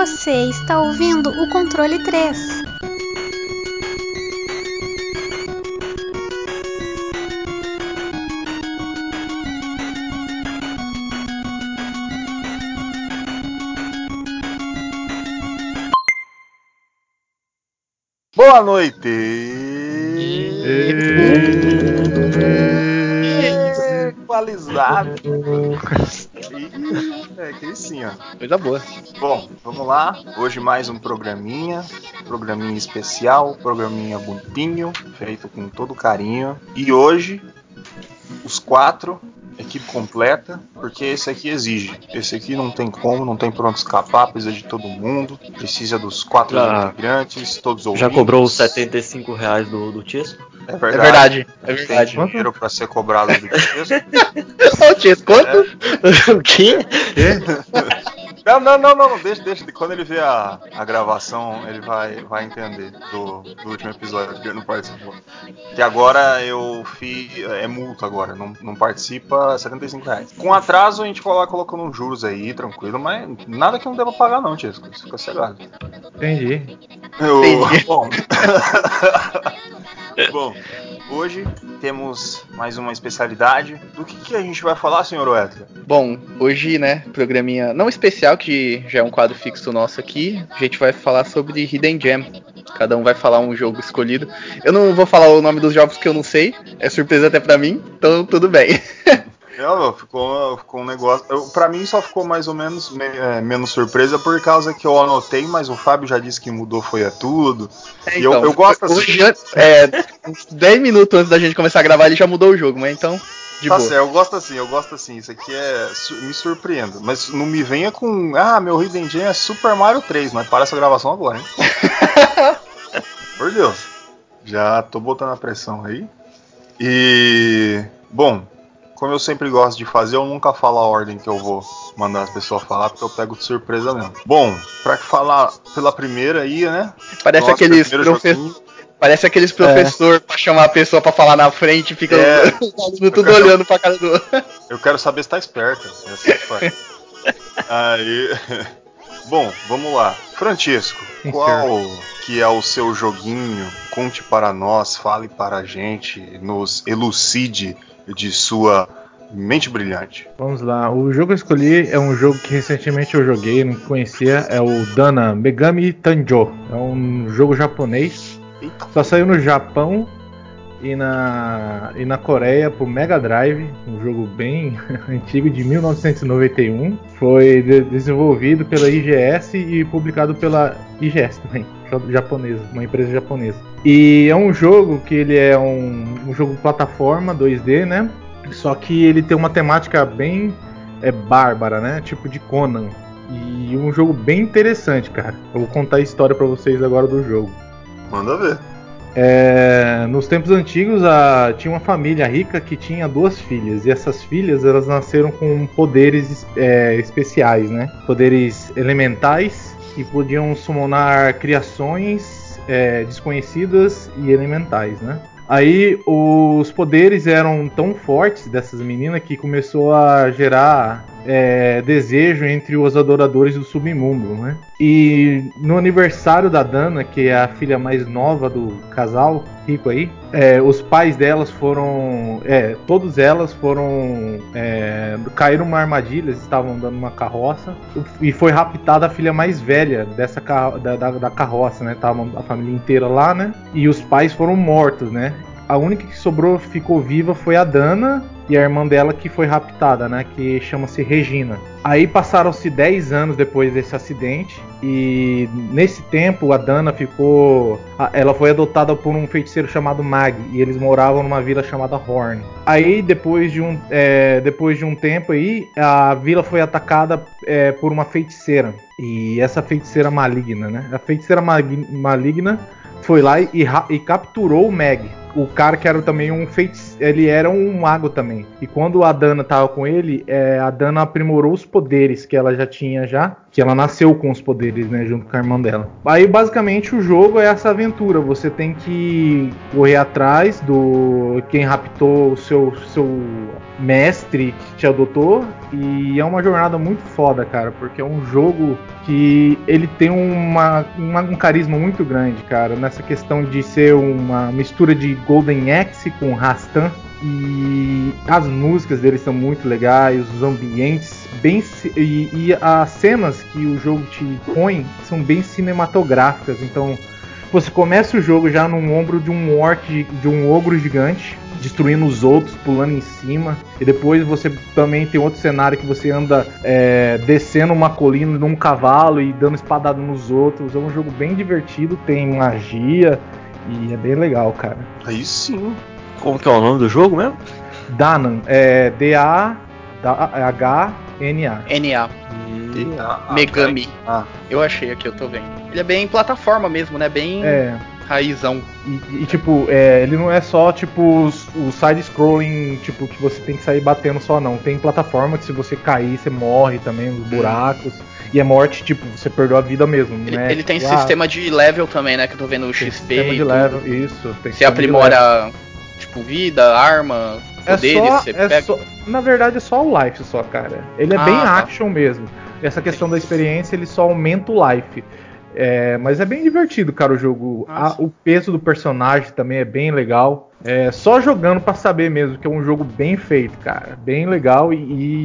Você está ouvindo o controle 3. Boa noite! Equalizado. É, que sim, ó. Coisa boa. Vamos lá. Hoje mais um programinha. Programinha especial, programinha bonitinho, feito com todo carinho. E hoje, os quatro, equipe completa, porque esse aqui exige. Esse aqui não tem como, não tem por onde escapar, precisa de todo mundo. Precisa dos quatro Já- integrantes, todos ouvintes. Já cobrou os 75 reais do, do Tisco? É É verdade. verdade, é Tem verdade. dinheiro pra ser cobrado do texto. Ô, Tias, quanto? o quê? Não, não, não, não, não, deixa, deixa. Quando ele ver a, a gravação, ele vai, vai entender do, do último episódio que ele não participou. Que agora eu fiz. É multa agora, não, não participa, 75 reais. Com atraso a gente vai lá colocando uns juros aí, tranquilo, mas nada que não deva pagar, não, Tisco. Fica cegado. Entendi. Eu- Entendi. Bom. Bom, hoje temos mais uma especialidade. Do que, que a gente vai falar, senhor Wetley? Bom, hoje, né, programinha não especial, que já é um quadro fixo nosso aqui, a gente vai falar sobre Hidden Gem. Cada um vai falar um jogo escolhido. Eu não vou falar o nome dos jogos que eu não sei, é surpresa até pra mim, então tudo bem. Não, ficou, ficou um negócio. Eu, pra mim só ficou mais ou menos me- é, menos surpresa por causa que eu anotei, mas o Fábio já disse que mudou foi a tudo. E eu- eu gosto assim. Hoje, é, uns 10 minutos antes da gente começar a gravar, ele já mudou o jogo, mas então, de tá boa. certo, eu gosto assim, eu gosto assim. Isso aqui é. me surpreenda. Mas não me venha com. Ah, meu Hidden Gem é Super Mario 3, mas para essa gravação agora, hein? Por Deus. Já tô botando a pressão aí. E. Bom, como eu sempre gosto de fazer, eu nunca falo a ordem que eu vou mandar as pessoas falar, porque eu pego de surpresa mesmo. Bom, pra falar pela primeira aí, né? Parece Nossa, aqueles primeiro profe- joguinho. Parece aqueles professor pra chamar a pessoa pra falar na frente e fica É. tudo olhando pra cara do outro. Eu quero saber se tá esperta. Essa é. Aí. Bom, vamos lá. Francisco, qual que é o seu joguinho? Conte para nós, fale para a gente, nos elucide de sua mente brilhante. Vamos lá. O jogo que eu escolhi é um jogo que recentemente eu joguei, não conhecia. É o Dana Megami Tanjo. É um jogo japonês. Só saiu no Japão e na, e na Coreia pro Mega Drive. Um jogo bem antigo de 1991. Foi de- desenvolvido pela IGS e publicado pela IGS também. Japonesa, uma empresa japonesa. E é um jogo que ele é um, um jogo plataforma 2D, né? Só que ele tem uma temática bem é, bárbara, né? Tipo de Conan. E um jogo bem interessante, cara. Eu vou contar a história pra vocês agora do jogo. Manda ver. É, nos tempos antigos, a- tinha uma família rica que tinha duas filhas. E essas filhas elas nasceram com poderes é, especiais, né? Poderes elementais e podiam summonar criações é, desconhecidas e elementais, né? Aí os poderes eram tão fortes dessas meninas que começou a gerar é, desejo entre os adoradores do submundo, né? E no aniversário da Dana, que é a filha mais nova do casal rico aí, é, os pais delas foram, é, todas elas foram é, caíram numa armadilha, estavam andando numa carroça e foi raptada a filha mais velha dessa da, da- da carroça, né? Tava a família inteira lá, né? E os pais foram mortos, né? A única que sobrou, ficou viva foi a Dana e a irmã dela que foi raptada, né? Que chama-se Regina. Aí passaram-se 10 anos depois desse acidente e nesse tempo a Dana ficou, ela foi adotada por um feiticeiro chamado Mag e eles moravam numa vila chamada Horn. Aí depois de um, é, depois de um tempo aí a vila foi atacada é, por uma feiticeira e essa feiticeira maligna, né? A feiticeira maligna foi lá e, e capturou o Meg. O cara que era também um feiticeiro, ele era um mago também. E quando a Dana tava com ele, é, a Dana aprimorou os poderes que ela já tinha já, que ela nasceu com os poderes, né, junto com a irmã dela. Aí basicamente o jogo é essa aventura, você tem que correr atrás do quem raptou o seu seu mestre que te adotou e é uma jornada muito foda, cara, porque é um jogo que ele tem uma, uma, um carisma muito grande, cara, nessa questão de ser uma mistura de Golden Axe com Rastan. E as músicas dele são muito legais, os ambientes bem e, e as cenas que o jogo te põe são bem cinematográficas. Então você começa o jogo já num ombro de um orc, de um ogro gigante, destruindo os outros, pulando em cima. E depois você também tem outro cenário que você anda é, descendo uma colina num cavalo e dando espadada nos outros. É um jogo bem divertido, tem magia e é bem legal, cara. Aí sim. Como que é o nome do jogo mesmo? Danan, é D-A-H-N-A. NA. Ah, Megami. Ah, Eu achei aqui, eu tô vendo. Ele é bem plataforma mesmo, né? Bem É, raizão. E, e, tipo, é, ele não é só tipo os- o side-scrolling, tipo, que você tem que sair batendo só, não. Tem plataforma que se você cair, você morre também nos buracos. E é morte, tipo, você perdeu a vida mesmo. Ele, não é, ele tem tipo, ah, sistema de level também, né? Que eu tô vendo o XP sistema de tudo. level, isso. Tem Você aprimora, tipo, vida, arma, É poderes, só, você é pega. só- na verdade é só o life só, cara. Ele é Ah, bem tá. action mesmo. Essa questão da experiência, ele só aumenta o life. É, mas é bem divertido, cara, o jogo. A- o peso do personagem também é bem legal. É só jogando pra saber mesmo que é um jogo bem feito, cara. Bem legal e,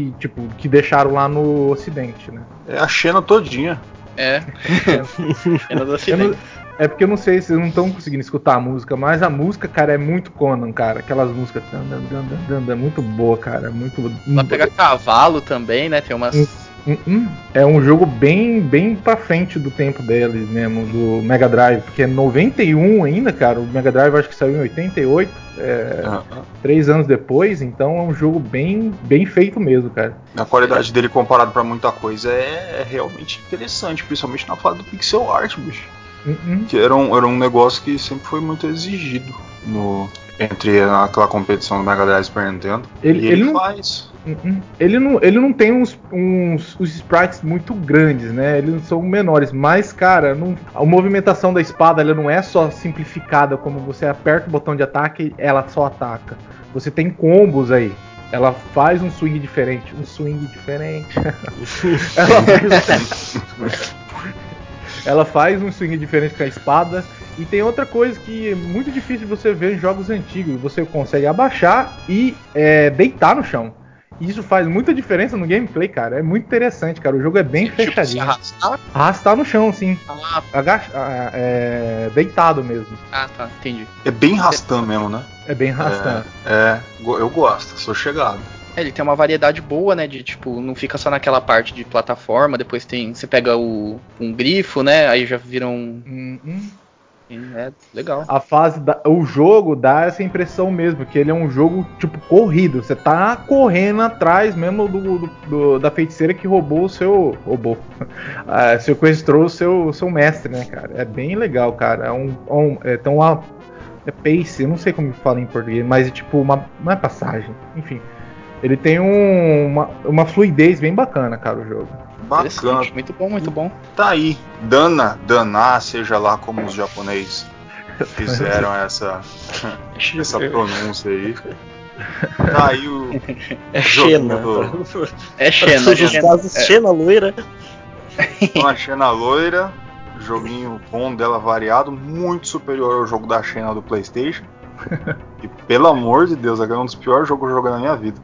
e, tipo, que deixaram lá no ocidente, né? é a Xena todinha. É. Cena do não- é porque eu não sei se vocês não estão conseguindo escutar a música, mas a música, cara, é muito Conan, cara. Aquelas músicas dan, dan, dan, dan, dan, dan, muito boa, cara. Muito. Vai pegar cavalo também, né? Tem umas. Hum, hum. É um jogo bem, bem pra frente do tempo deles mesmo, do Mega Drive, porque é 91 ainda, cara. O Mega Drive acho que saiu em 88, é, Ah, três anos depois, então é um jogo bem, bem feito mesmo, cara. A qualidade dele comparado pra muita coisa é, é realmente interessante, principalmente na fase do pixel art, bicho. Hum. Que era um, era um negócio que sempre foi muito exigido no, entre aquela competição do Mega Drive e Super Nintendo. Ele- e ele ele, faz. Hum, hum. Ele não, ele não tem uns, uns os sprites muito grandes, né? Eles são menores, mas, cara, não- a movimentação da espada ela não é só simplificada, como você aperta o botão de ataque e ela só ataca. Você tem combos aí. Ela faz um swing diferente, um swing diferente. ela, faz, ela faz um swing diferente com a espada. E tem outra coisa que é muito difícil de você ver em jogos antigos. Você consegue abaixar e é, deitar no chão. Isso faz muita diferença no gameplay, cara. É muito interessante, cara. O jogo é bem tipo, se fechadinho. arrastar. Arrastar no chão, sim. Ah, Agacha, ah, é, deitado mesmo. ah, tá, entendi. É bem rastando mesmo, né? É bem arrastando. É, go- eu gosto, sou chegado. É, ele tem uma variedade boa, né? De tipo, não fica só naquela parte de plataforma, depois tem. Você pega o um grifo, né? Aí já vira um. Hum, É legal. A fase, da, o jogo dá essa impressão mesmo, que ele é um jogo tipo corrido. Você tá correndo atrás mesmo do, do- do- da feiticeira que roubou o seu. roubou. Ah, sequestrou o seu, seu mestre, né, cara? É bem legal, cara. É um. é um é, uma. É pace, eu não sei como fala em português, mas é tipo uma. Não é passagem, enfim. Ele tem um, uma, uma fluidez bem bacana, cara, o jogo. Bacana. Muito bom, muito bom. Tá aí. Dana, Daná, seja lá como os japoneses fizeram essa, essa pronúncia aí. Tá aí o. É Xena. do- É Xena, todos os Xena. loira. Uma Xena loira. Joguinho bom dela variado, muito superior ao jogo da Xena do PlayStation. E pelo amor de Deus, é um dos piores jogos que eu joguei na minha vida.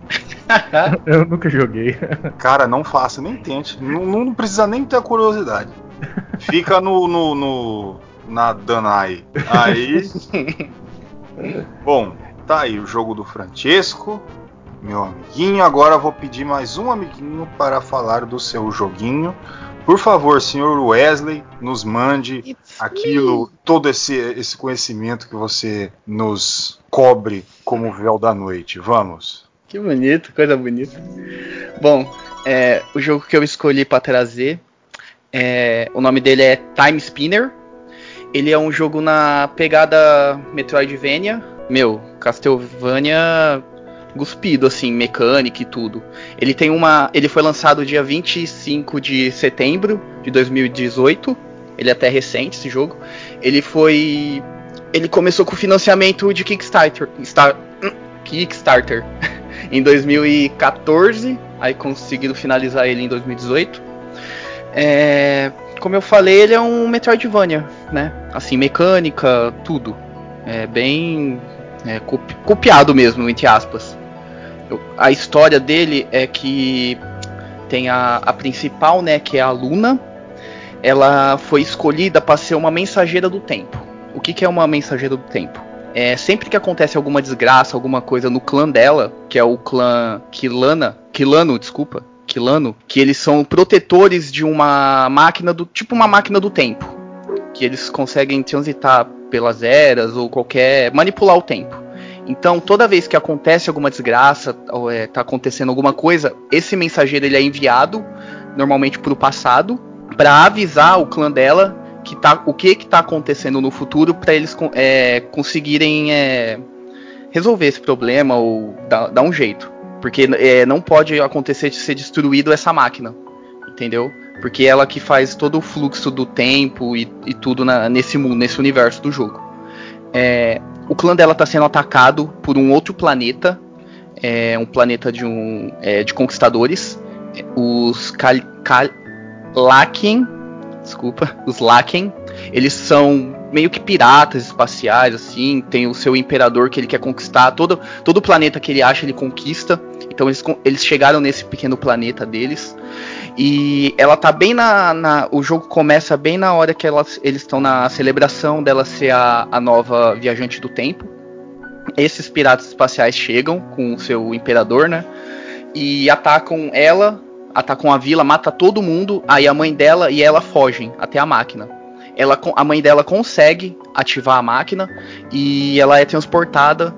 Eu nunca joguei. Cara, não faça, nem tente. Não, não precisa nem ter a curiosidade. Fica no, no, no- na Danai. Aí. Bom, tá aí o jogo do Francesco, meu amiguinho. Agora eu vou pedir mais um amiguinho para falar do seu joguinho. Por favor, senhor Wesley, nos mande aquilo, todo esse, esse conhecimento que você nos cobre como véu da noite. Vamos. Que bonito, coisa bonita. Bom, é, o jogo que eu escolhi pra trazer, é, o nome dele é Time Spinner. Ele é um jogo na pegada Metroidvania, meu, Castlevania cuspido, assim, mecânica e tudo. Ele tem uma. Ele foi lançado dia 25 de setembro de 2018. Ele é até recente esse jogo. Ele foi. Ele começou com financiamento de Kickstarter. Star, Kickstarter. em 2014. Aí conseguiram finalizar ele em 2018. É, como eu falei, ele é um Metroidvania, né? Assim, mecânica, tudo. É bem é, copiado mesmo, entre aspas. Eu, a história dele é que tem a, a principal, né, que é a Luna. Ela foi escolhida para ser uma mensageira do tempo. O que, que é uma mensageira do tempo? É, sempre que acontece alguma desgraça, alguma coisa no clã dela, que é o clã Kilana, Kilano, desculpa, Kilano, que eles são protetores de uma máquina do tipo uma máquina do tempo, que eles conseguem transitar pelas eras ou qualquer manipular o tempo. Então, toda vez que acontece alguma desgraça ou é, tá acontecendo alguma coisa, esse mensageiro ele é enviado normalmente para o passado para avisar o clã dela que tá, o que está acontecendo no futuro para eles é, conseguirem é, resolver esse problema ou dar, dar um jeito. Porque é, não pode acontecer de ser destruído essa máquina, entendeu? Porque ela que faz todo o fluxo do tempo e, e tudo na, nesse nesse universo do jogo. É, o clã dela está sendo atacado por um outro planeta, é, um planeta de, um, é, de conquistadores, os Kal, Kal desculpa, os Laken, eles são meio que piratas espaciais, assim, tem o seu imperador que ele quer conquistar, todo, todo o planeta que ele acha ele conquista, então eles, eles chegaram nesse pequeno planeta deles, e ela tá bem na, na o jogo começa bem na hora que eles estão na celebração dela ser a, a nova viajante do tempo, esses piratas espaciais chegam com o seu imperador, né, e atacam ela, atacam a vila, mata todo mundo, aí a mãe dela e ela fogem até a máquina. Ela, a mãe dela consegue ativar a máquina e ela é transportada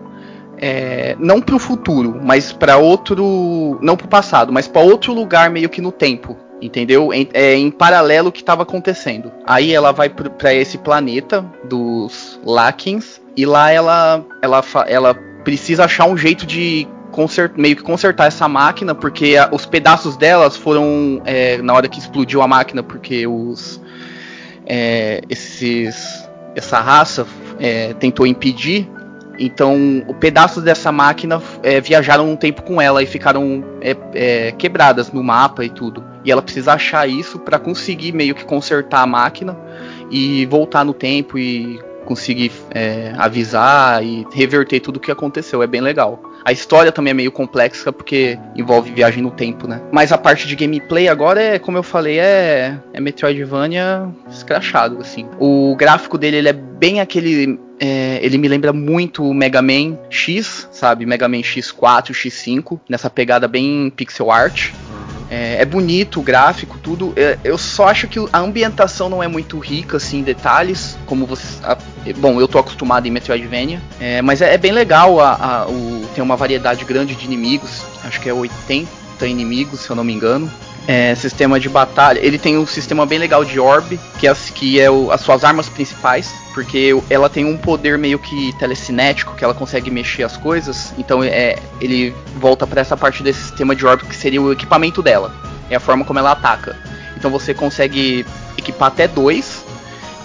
é, não para o futuro, mas para outro, não para o passado, mas para outro lugar meio que no tempo, entendeu? Em, é, em paralelo o que estava acontecendo. Aí ela vai para esse planeta dos Lakins e lá ela, ela, ela precisa achar um jeito de consert, meio que consertar essa máquina, porque a, os pedaços delas foram é, na hora que explodiu a máquina, porque os é, esses, essa raça é, tentou impedir. Então, pedaços dessa máquina é, viajaram um tempo com ela e ficaram é, é, quebradas no mapa e tudo. E ela precisa achar isso para conseguir meio que consertar a máquina e voltar no tempo e conseguir é, avisar e reverter tudo o que aconteceu. É bem legal. A história também é meio complexa porque envolve viagem no tempo, né? Mas a parte de gameplay agora é, como eu falei, é, é Metroidvania escrachado, assim. O gráfico dele ele é bem aquele é, ele me lembra muito o Mega Man X, sabe? Mega Man X4, X5, nessa pegada bem pixel art. É, é, bonito o gráfico, tudo. É, eu só acho que a ambientação não é muito rica, assim, em detalhes. Como você. A, bom, eu tô acostumado em Metroidvania. É, mas é, é, bem legal. A, a, o, tem uma variedade grande de inimigos. Acho que é 80 inimigos, se eu não me engano é, sistema de batalha. Ele tem um sistema bem legal de orb, que é, que é o, as suas armas principais, porque ela tem um poder meio que telecinético, que ela consegue mexer as coisas. Então é, ele volta para essa parte desse sistema de orb que seria o equipamento dela. É a forma como ela ataca. Então você consegue equipar até dois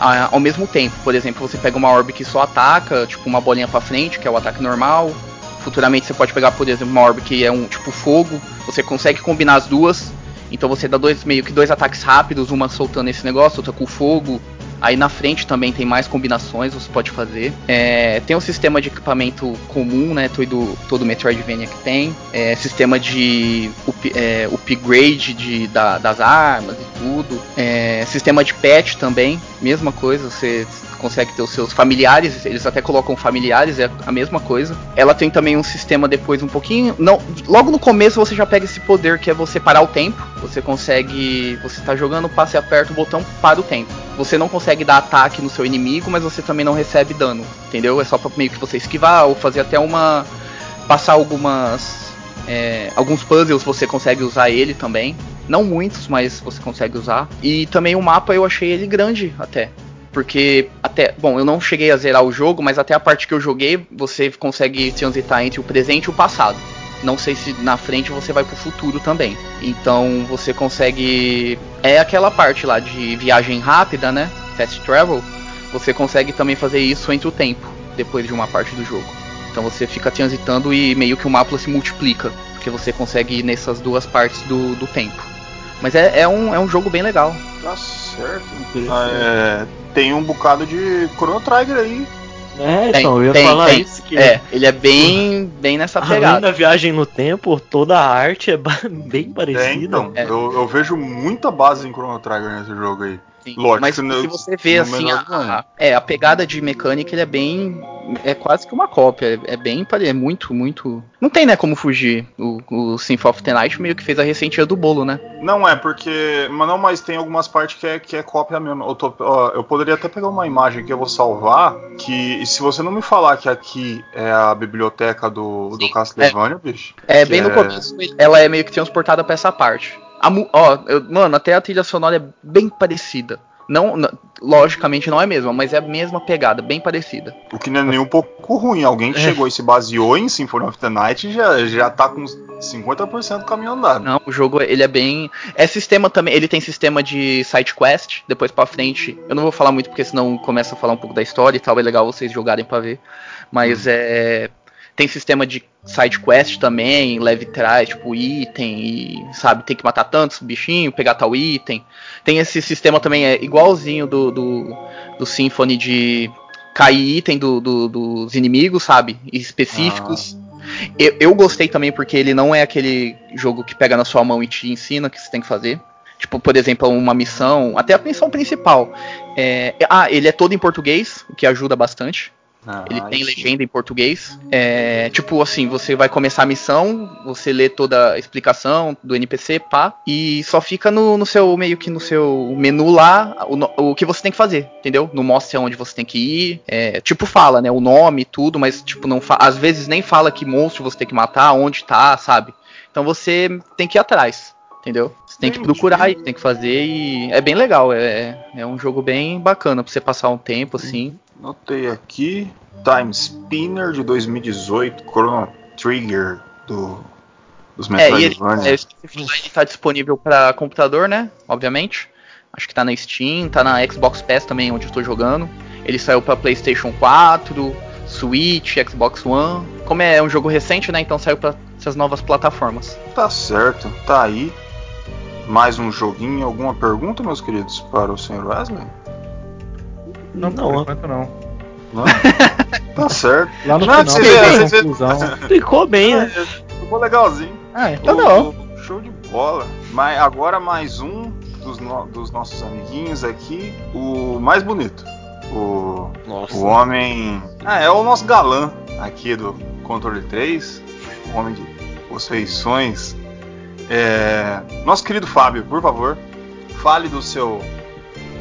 a, ao mesmo tempo. Por exemplo, você pega uma orb que só ataca, tipo uma bolinha para frente, que é o ataque normal. Futuramente você pode pegar, por exemplo, uma orb que é um tipo fogo. Você consegue combinar as duas então você dá dois meio que dois ataques rápidos, uma soltando esse negócio, outra com fogo. Aí na frente também tem mais combinações, você pode fazer. É, tem um sistema de equipamento comum, né? Todo, todo Metroidvania que tem. É, sistema de up, é, upgrade de, da, das armas e tudo. É, sistema de patch também, mesma coisa. Você consegue ter os seus familiares, eles até colocam familiares, é a mesma coisa. Ela tem também um sistema depois um pouquinho. Não, logo no começo você já pega esse poder que é você parar o tempo. Você consegue. Você tá jogando, passe aperta o botão para o tempo. Você não consegue dar ataque no seu inimigo, mas você também não recebe dano. Entendeu? É só pra meio que você esquivar ou fazer até uma. Passar algumas. É, alguns puzzles você consegue usar ele também. Não muitos, mas você consegue usar. E também o mapa eu achei ele grande até Porque até. Bom, eu não cheguei a zerar o jogo, mas até a parte que eu joguei, você consegue transitar entre o presente e o passado. Não sei se na frente você vai pro futuro também. Então você consegue. É aquela parte lá de viagem rápida, né? Fast travel. Você consegue também fazer isso entre o tempo, depois de uma parte do jogo. Então você fica transitando e meio que o mapa se multiplica. Porque você consegue ir nessas duas partes do, do tempo. Mas é, é, um, é um jogo bem legal. Tá certo. Ah, é, tem um bocado de Chrono Trigger aí. É, Tem, então, eu ia tem, falar tem. isso. Que É, ele é bem, bem nessa Além pegada. da viagem no tempo, toda a arte é bem É, parecida. então. É. Eu, eu vejo muita base em Chrono Trigger nesse jogo aí. Sim, Lógico, mas no- se você vê assim, a, tamanho. a- é, a pegada de mecânica ele é bem. É quase que uma cópia. É, é bem. É muito, muito. Não tem, né, como fugir. O, o Symphony of the Night meio que fez a receitinha do bolo, né? Não é, porque. Mas não, mas tem algumas partes que é, que é cópia mesmo. Eu, tô- ó, eu poderia até pegar uma imagem que eu vou salvar. Que se você não me falar que aqui é a biblioteca do, do Castlevania, bicho. É bem no começo, ela é meio que transportada pra essa parte. A ó, eu- mano, até a trilha sonora é bem parecida. Não, n- logicamente não é a mesma, mas é a mesma pegada, bem parecida. O que não é nem um pouco ruim. Alguém que É. chegou e se baseou em Symphony of the Night já, já tá com uns 50% do caminho andado. Não, o jogo ele é bem. É sistema também. Ele tem sistema de side quest. Depois pra frente. Eu não vou falar muito porque senão começa a falar um pouco da história e tal. É legal vocês jogarem pra ver. Mas é. Tem sistema de side quest também, leve trás, tipo item, e sabe, tem que matar tantos bichinhos, pegar tal item. Tem esse sistema também, é igualzinho do, do, do Symphony de cair item do- do- dos inimigos, sabe? Específicos. Eu, eu gostei também porque ele não é aquele jogo que pega na sua mão e te ensina o que você tem que fazer. Tipo, por exemplo, uma missão, até a missão principal. É, ah, ele é todo em português, o que ajuda bastante. Ah, Ele tem sim. legenda em português. É, tipo assim, você vai começar a missão, você lê toda a explicação do NPC, pá, e só fica no, no seu, meio que no seu menu lá, o, o que você tem que fazer, entendeu? Não mostra onde você tem que ir. É, tipo, fala, né? O nome e tudo, mas tipo, não às vezes nem fala que monstro você tem que matar, onde tá, sabe? Então você tem que ir atrás. Entendeu? Você tem que procurar e tem que fazer e é bem legal. É, é um jogo bem bacana pra você passar um tempo assim. Notei aqui. Time Spinner de 2018. Chrono Trigger do, dos É, ele, Metroidvania. é, falar, ele tá disponível pra computador, né? Obviamente. Acho que tá na Steam, tá na Xbox Pass também, onde eu tô jogando. Ele saiu pra PlayStation 4, Switch, Xbox One. Como é um jogo recente, né? Então saiu pra essas novas plataformas. Tá certo, tá aí. Mais um joguinho. Alguma pergunta, meus queridos, para o Sr. Wesley? Não, Não, por enquanto não. Não? tá certo. Lá no Não, final, vê, a você vê- conclusão. Ficou bem, né? Ficou legalzinho. Ah, então O- não. o- Show de bola. Mas agora mais um dos, no- dos nossos amiguinhos aqui, o mais bonito. O, Nossa. o homem. Ah, é o nosso galã aqui do Controle 3. O homem de boas feições. É, nosso querido Fábio, por favor, fale do seu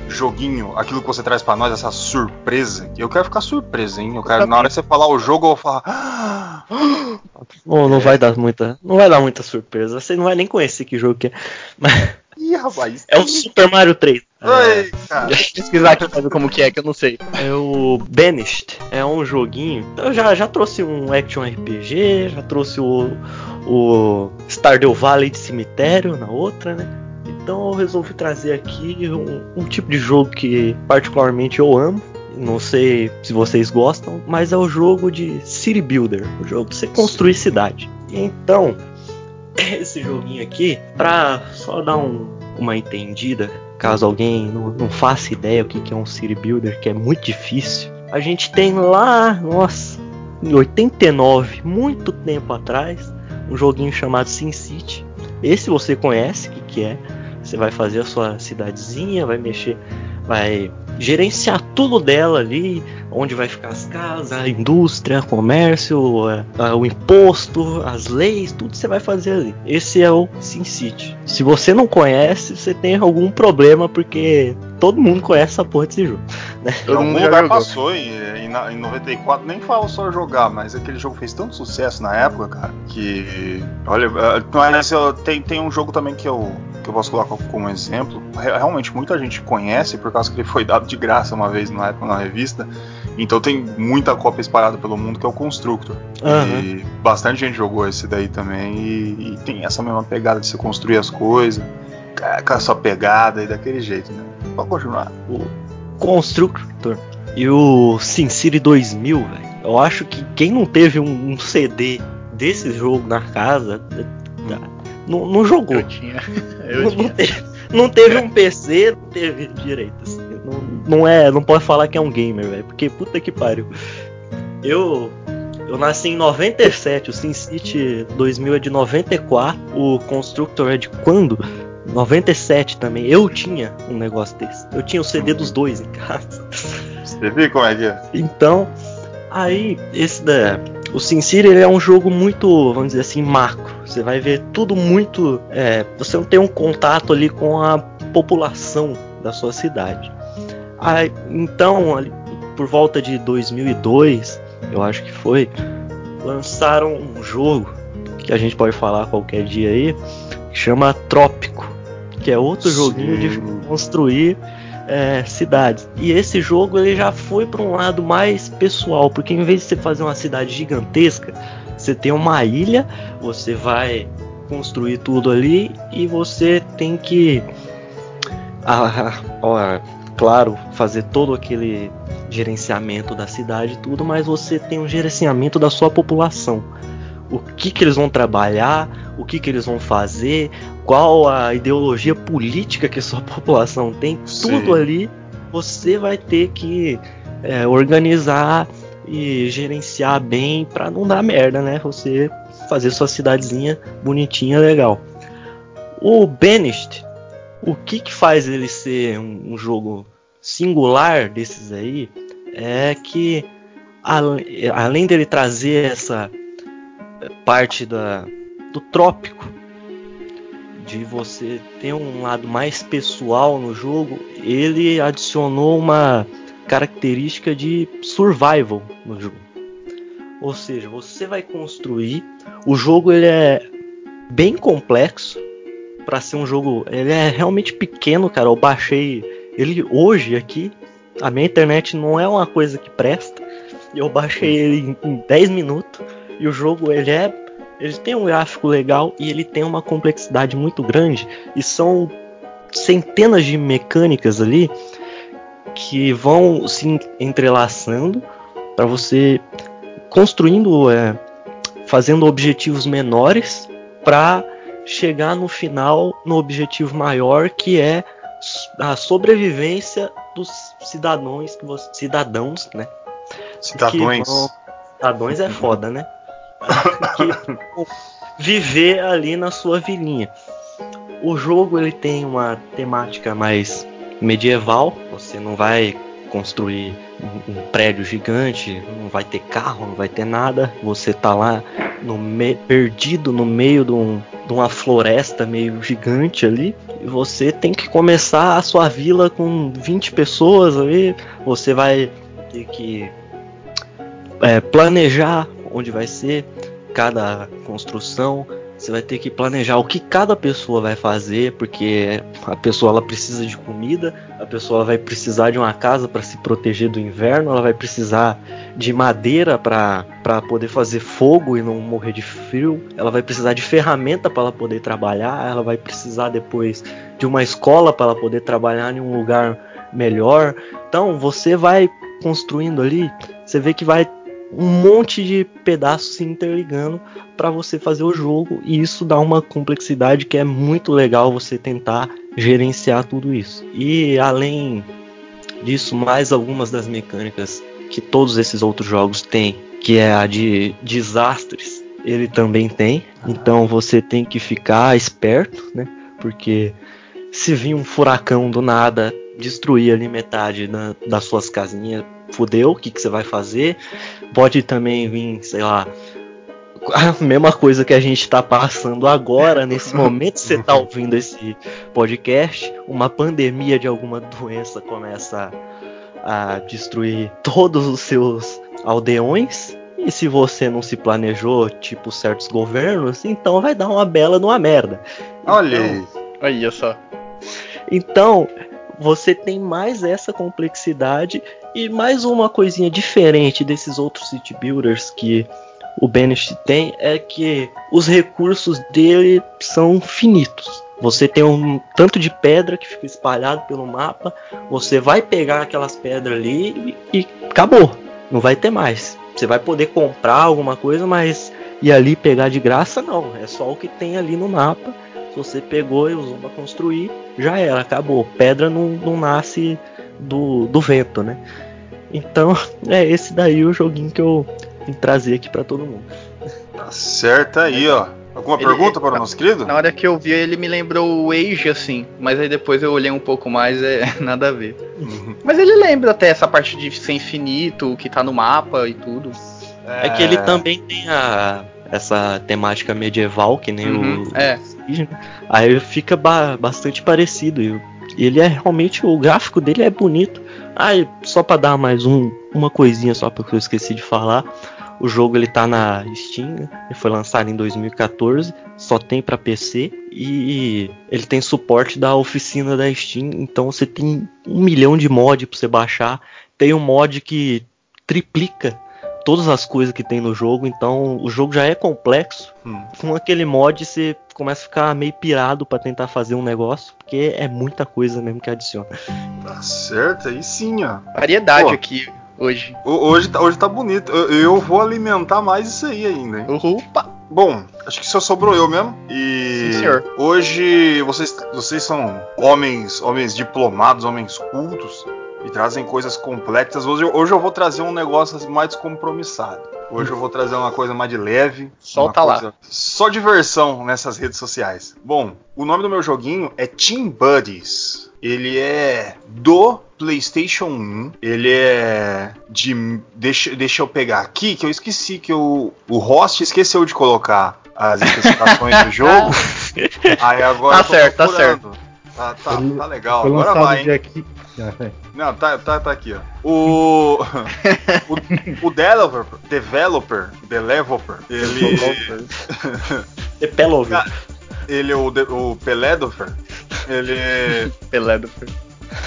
joguinho, aquilo que você traz pra nós, essa surpresa. Eu quero ficar surpreso, hein? Eu quero, na hora que você falar o jogo, eu vou falar. "Ah, Não, não vai dar muita. Não vai dar muita surpresa. Você não vai nem conhecer que jogo que é. Mas Ih, rapaz. é o Super Mario 3. Oi, cara. Deixa eu pesquisar aqui pra ver como que é, que eu não sei. É o Banished. É um joguinho. Eu já, já trouxe um Action RPG, já trouxe o, o Stardew Valley de cemitério na outra, né? Então eu resolvi trazer aqui um, um tipo de jogo que particularmente eu amo. Não sei se vocês gostam, mas é o jogo de City Builder, o jogo de você construir cidade. Então, esse joguinho aqui, pra só dar um- uma entendida, caso alguém não, não faça ideia o que, que é um City Builder, que é muito difícil, a gente tem lá, nossa, em 89, muito tempo atrás, um joguinho chamado SimCity. Esse você conhece, o que, que é? Você vai fazer a sua cidadezinha, vai mexer, vai gerenciar tudo dela ali, onde vai ficar as casas, a indústria, comércio, é, a- o imposto, as leis, tudo você vai fazer ali. Esse é o SimCity. Se você não conhece, você tem algum problema, porque todo mundo conhece essa porra desse jogo. Em Todo mundo já jogou. passou em, em, na- em 94, nem falo só jogar, mas aquele jogo fez tanto sucesso na época, cara, que. Olha, eh, mas eu- tem, tem um jogo também que eu, que eu posso colocar como exemplo, realmente muita gente conhece por causa que ele foi dado de graça uma vez na época na revista. Então tem muita cópia espalhada pelo mundo que é o Constructor. Uhum. E bastante gente jogou esse daí também. E, e, tem essa mesma pegada de se construir as coisas. Com a sua pegada e daquele jeito, né? Pode continuar. O Constructor e o SimCity 2000, velho. Eu acho que quem não teve um, um CD desse jogo na casa não, não jogou. Eu tinha. Eu não, tinha. Não, teve, não teve um PC, não teve direito. Assim. Não, não é, não pode falar que é um gamer, velho, porque puta que pariu. Eu eu nasci em 97, o SimCity 2000 é de 94, o Constructor é de quando? 97 também. Eu tinha um negócio desse. Eu tinha o CD dos dois em casa. Você viu como é que é? Então, aí esse da o SimCity ele é um jogo muito, vamos dizer assim, macro. Você vai ver tudo muito. É, você não tem um contato ali com a população da sua cidade. Aí, então, ali, por volta de 2002, eu acho que foi, lançaram um jogo que a gente pode falar qualquer dia aí, que chama Trópico, que é outro Sim. joguinho de construir é, cidades. E esse jogo ele já foi para um lado mais pessoal, porque em vez de você fazer uma cidade gigantesca, você tem uma ilha, você vai construir tudo ali e você tem que, ah, ó, claro, fazer todo aquele gerenciamento da cidade tudo, mas você tem um gerenciamento da sua população. O que, que eles vão trabalhar, o que, que eles vão fazer, qual a ideologia política que a sua população tem, Sim. tudo ali você vai ter que é, organizar e gerenciar bem para não dar merda, né? Você fazer sua cidadezinha bonitinha, legal. O Banished, o que que faz ele ser um, um jogo singular desses aí é que além dele trazer essa parte da, do trópico de você ter um lado mais pessoal no jogo, ele adicionou uma característica de survival no jogo. Ou seja, você vai construir. O jogo ele é bem complexo para ser um jogo. Ele é realmente pequeno, cara. Eu baixei ele hoje aqui. A minha internet não é uma coisa que presta. Eu baixei ele em 10 minutos e o jogo ele é ele tem um gráfico legal e ele tem uma complexidade muito grande e são centenas de mecânicas ali que vão se entrelaçando para você construindo, é, fazendo objetivos menores para chegar no final no objetivo maior que é a sobrevivência dos cidadãos que você, cidadãos, né? Cidadãos. cidadãos é foda, né? Viver ali na sua vilinha. O jogo ele tem uma temática mais medieval. Você não vai construir um, um prédio gigante, não vai ter carro, não vai ter nada. Você tá lá no me perdido no meio de, um, de, uma floresta meio gigante ali. E você tem que começar a sua vila com 20 pessoas ali. Você vai ter que é, planejar onde vai ser cada construção. Você vai ter que planejar o que cada pessoa vai fazer, porque a pessoa ela precisa de comida, a pessoa vai precisar de uma casa para se proteger do inverno, ela vai precisar de madeira para poder fazer fogo e não morrer de frio, ela vai precisar de ferramenta para ela poder trabalhar, ela vai precisar depois de uma escola para ela poder trabalhar em um lugar melhor. Então você vai construindo ali, você vê que vai um monte de pedaços se interligando para você fazer o jogo e isso dá uma complexidade que é muito legal você tentar gerenciar tudo isso. E além disso, mais algumas das mecânicas que todos esses outros jogos têm, que é a de desastres, ele também tem. Então você tem que ficar esperto, né? Porque se vir um furacão do nada destruir ali metade da, das suas casinhas, fudeu, o que, que você vai fazer? Pode também vir, sei lá, a mesma coisa que a gente está passando agora, nesse momento você está ouvindo esse podcast, uma pandemia de alguma doença começa a destruir todos os seus aldeões. E se você não se planejou, tipo certos governos, então vai dar uma bela numa merda. Olha então, Olha só. Então, você tem mais essa complexidade e mais uma coisinha diferente desses outros city builders que o Banished tem é que os recursos dele são finitos. Você tem um tanto de pedra que fica espalhado pelo mapa, você vai pegar aquelas pedras ali e, e acabou. Não vai ter mais. Você vai poder comprar alguma coisa, mas e ali pegar de graça não. É só o que tem ali no mapa. Se você pegou e usou para construir, já era, acabou. Pedra não, não nasce do, do vento, né? Então é esse daí o joguinho que eu vim trazer aqui para todo mundo. Tá certo aí, ó. Alguma Ele- pergunta para o nosso querido? Na hora que eu vi, ele me lembrou o Age, assim. Mas aí depois eu olhei um pouco mais, é nada a ver. Uhum. Mas ele lembra até essa parte de ser infinito, que tá no mapa e tudo. É que ele também tem a, essa temática medieval, que nem Uhum, o. é. Aí fica ba- bastante parecido. E ele é realmente. O gráfico dele é bonito. Ah, e só pra dar mais um, uma coisinha só porque eu esqueci de falar. O jogo ele tá na Steam, né? ele foi lançado em 2014, só tem pra PC e ele tem suporte da oficina da Steam, então você tem um milhão de mods pra você baixar. Tem um mod que triplica todas as coisas que tem no jogo, então o jogo já é complexo. Hum. Com aquele mod você começa a ficar meio pirado pra tentar fazer um negócio, porque é muita coisa mesmo que adiciona. Tá certo, aí sim, ó. Variedade Pô. aqui hoje. Ho- Hoje tá, hoje tá bonito. Eu, eu vou alimentar mais isso aí ainda, hein? Opa! Bom, acho que só sobrou eu mesmo. E Sim, senhor. hoje vocês, vocês são homens, homens diplomados, homens cultos e trazem coisas complexas. Hoje, eu- hoje eu vou trazer um negócio mais descompromissado. Hoje eu vou trazer uma coisa mais de leve. Solta lá. Só diversão nessas redes sociais. Bom, o nome do meu joguinho é Team Buddies. Ele é do PlayStation 1. Ele é de. Deixa, deixa eu pegar aqui, que eu esqueci que o, o host esqueceu de colocar as especificações do jogo. Aí agora Tá certo, tá procurando. Tá, tá, tá legal. Foi Agora vai, hein? aqui. Ah, é. Não, tá, tá, tá aqui, ó. O. o, o developer, developer, developer, ele. The Pelover. Cara, ele, o, de- o Peledofer, ele. Pelé do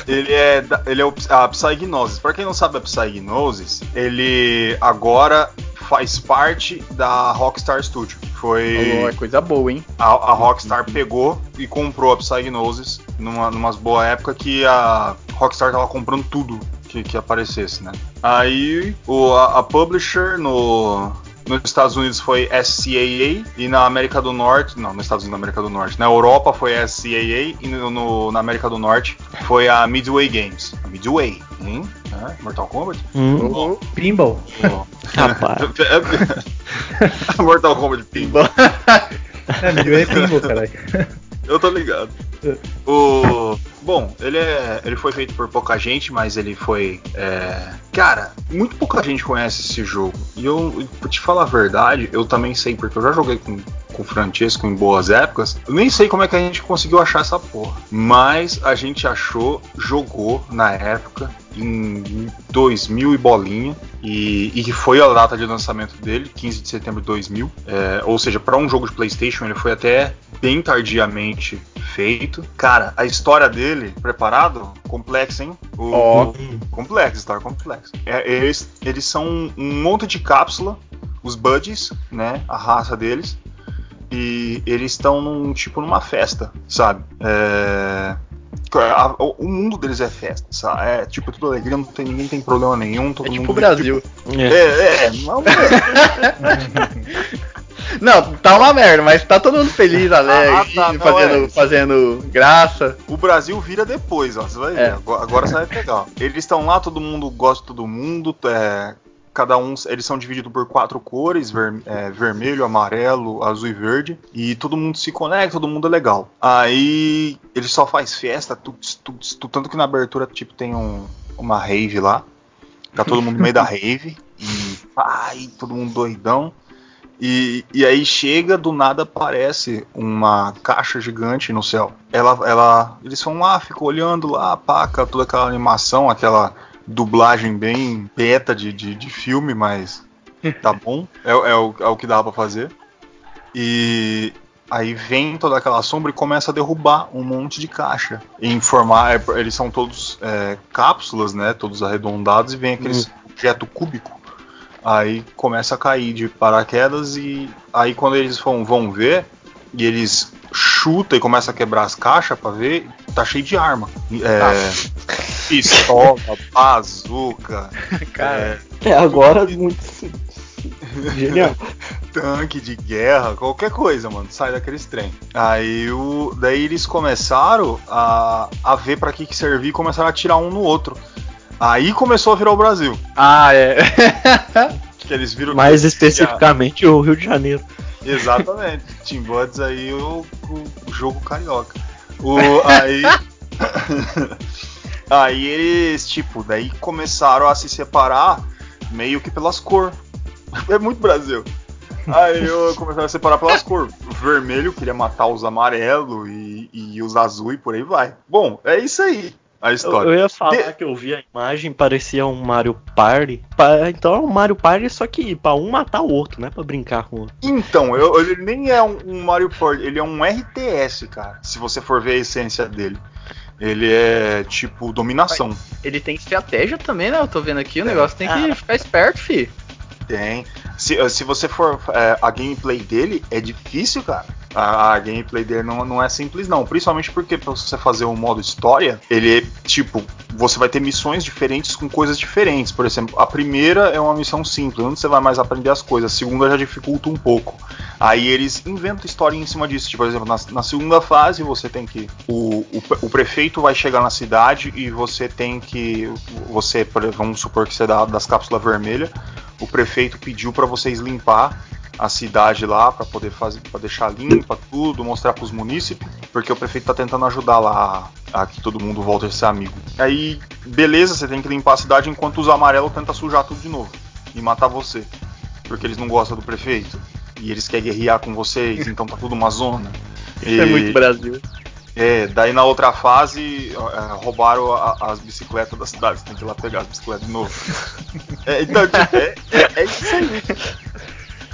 Ele é, da- ele é o, a Psygnosis. Pra quem não sabe a Psygnosis, ele agora faz parte da Rockstar Studio. Foi. Oh, é coisa boa, hein? a, a Rockstar pegou e comprou a Psygnosis numa, numas boa época que a Rockstar tava comprando tudo que, que aparecesse, né? Aí o, a, a publisher no, nos Estados Unidos foi SCAA e na América do Norte, não, nos Estados Unidos na América do Norte, na Europa foi SCAA e no, no- na América do Norte foi a Midway Games. A Midway, hein? É, Mortal Kombat? Hum, Pinball. Ó. rapaz. Mortal Kombat Pinball. É, meu é pinball, caralho. Eu tô ligado. O. Bom, ele é. Ele foi feito por pouca gente, mas ele foi. é, Cara, muito pouca gente conhece esse jogo. E eu, pra te falar a verdade, eu também sei, porque eu já joguei com, com o Francesco em boas épocas. Eu nem sei como é que a gente conseguiu achar essa porra. Mas a gente achou, jogou na época, em 2000 e bolinha. E, e que foi a data de lançamento dele, 15 de setembro de 2000. É, ou seja, para um jogo de PlayStation, ele foi até bem tardiamente feito. Cara, a história dele, preparado? Complexo, hein? O, Ó. Complexo, história complexa. É, eles, eles são um monte de cápsula, os Buddies, né? A raça deles. E eles estão num tipo numa festa, sabe? É, a- o o mundo deles é festa, sabe? É tipo tudo alegria, não tem, ninguém tem problema nenhum. Todo É tipo mundo, o Brasil. É, É. é, não, Não, tá uma merda, mas tá todo mundo feliz, alegre, Ah, tá, fazendo, é. fazendo graça. O Brasil vira depois, ó. Você vai ver. É. Agora, agora você vai pegar. ó. Eles estão lá, todo mundo gosta de todo mundo. é, cada um. Eles são divididos por quatro cores: ver- é, vermelho, amarelo, azul e verde. E todo mundo se conecta, todo mundo é legal. Aí ele só faz festa, tuts, tuts, tuts, tanto que na abertura tipo, tem um- uma rave lá. Tá todo mundo no meio da rave. E ai, todo mundo doidão. E, e aí chega, do nada aparece uma caixa gigante no céu. Ela, ela, eles vão lá, ficam olhando lá, paca, toda aquela animação, aquela dublagem bem beta de, de, de filme, mas tá bom. É, é o, é o que dá pra fazer. E Aí vem toda aquela sombra e começa a derrubar um monte de caixa. Em formar, é, eles são todos é, cápsulas, né? Todos arredondados e vem aquele Hum. objeto cúbico. Aí começa a cair de paraquedas e aí quando eles vão, vão ver e eles chutam e começam a quebrar as caixas pra ver, tá cheio de arma. É, pistola, bazuca, Cara, É, agora muito. Genial. tanque de guerra, qualquer coisa, mano, sai daqueles trem. Aí o, daí eles começaram a, a ver pra que que servia e começaram a atirar um no outro. Aí começou a virar o Brasil. ah, é. Que eles viram Mais que- especificamente o Rio de Janeiro. Exatamente. Team Buds aí o, o jogo carioca. O, aí. Aí eles, tipo, daí começaram a se separar meio que pelas cores. É muito Brasil. Aí eu começaram a separar pelas cores. Vermelho queria matar os amarelos e, e os azul e por aí vai. Bom, é isso aí a Eu, história. eu ia falar De- que eu vi a imagem, parecia um Mario Party. Pa- Então é um Mario Party, só que pra um matar o outro, não é pra brincar com o outro. Então, eu- ele nem é um, um Mario Party, ele é um RTS, cara. Se você for ver a essência dele. Ele é tipo dominação. Ele tem estratégia também, né? Eu tô vendo aqui, o É. negócio tem que Ah. ficar esperto, fi. Tem. Se, se você for. é, a gameplay dele é difícil, cara. A, a gameplay dele não, não é simples, não. Principalmente porque pra você fazer um modo história, ele é tipo. Você vai ter missões diferentes com coisas diferentes. Por exemplo, a primeira é uma missão simples, onde você vai mais aprender as coisas. A segunda já dificulta um pouco. Aí eles inventam história em cima disso. Tipo, por exemplo, na, na segunda fase você tem que. O, o, o prefeito vai chegar na cidade e você tem que. Você, vamos supor que você é da, das cápsulas vermelhas. O prefeito pediu para vocês limpar a cidade lá para poder fazer, para deixar limpa tudo, mostrar para os munícipes, porque o prefeito tá tentando ajudar lá a que todo mundo volte a ser amigo. Aí, beleza, você tem que limpar a cidade enquanto os amarelos tentam sujar tudo de novo e matar você, porque eles não gostam do prefeito e eles querem guerrear com vocês, então tá tudo uma zona. Isso é muito Brasil. É, daí na outra fase é, roubaram a- as bicicletas da cidade. Você tem que ir lá pegar as bicicletas de novo. É, então, tipo, é, é- é isso aí.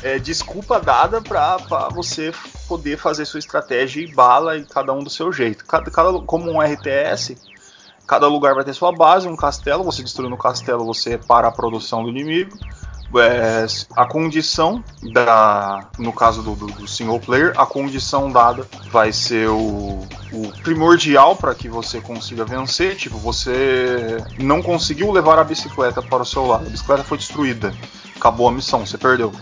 É desculpa dada pra você poder fazer sua estratégia e bala e cada um do seu jeito. Cada, cada, como um RTS, cada lugar vai ter sua base, um castelo. Você destruindo o castelo, você para a produção do inimigo. É, a condição da. No caso do, do, do single player, a condição dada vai ser o, o primordial para que você consiga vencer. Tipo, você não conseguiu levar a bicicleta para o seu lado, a bicicleta foi destruída, acabou a missão, você perdeu.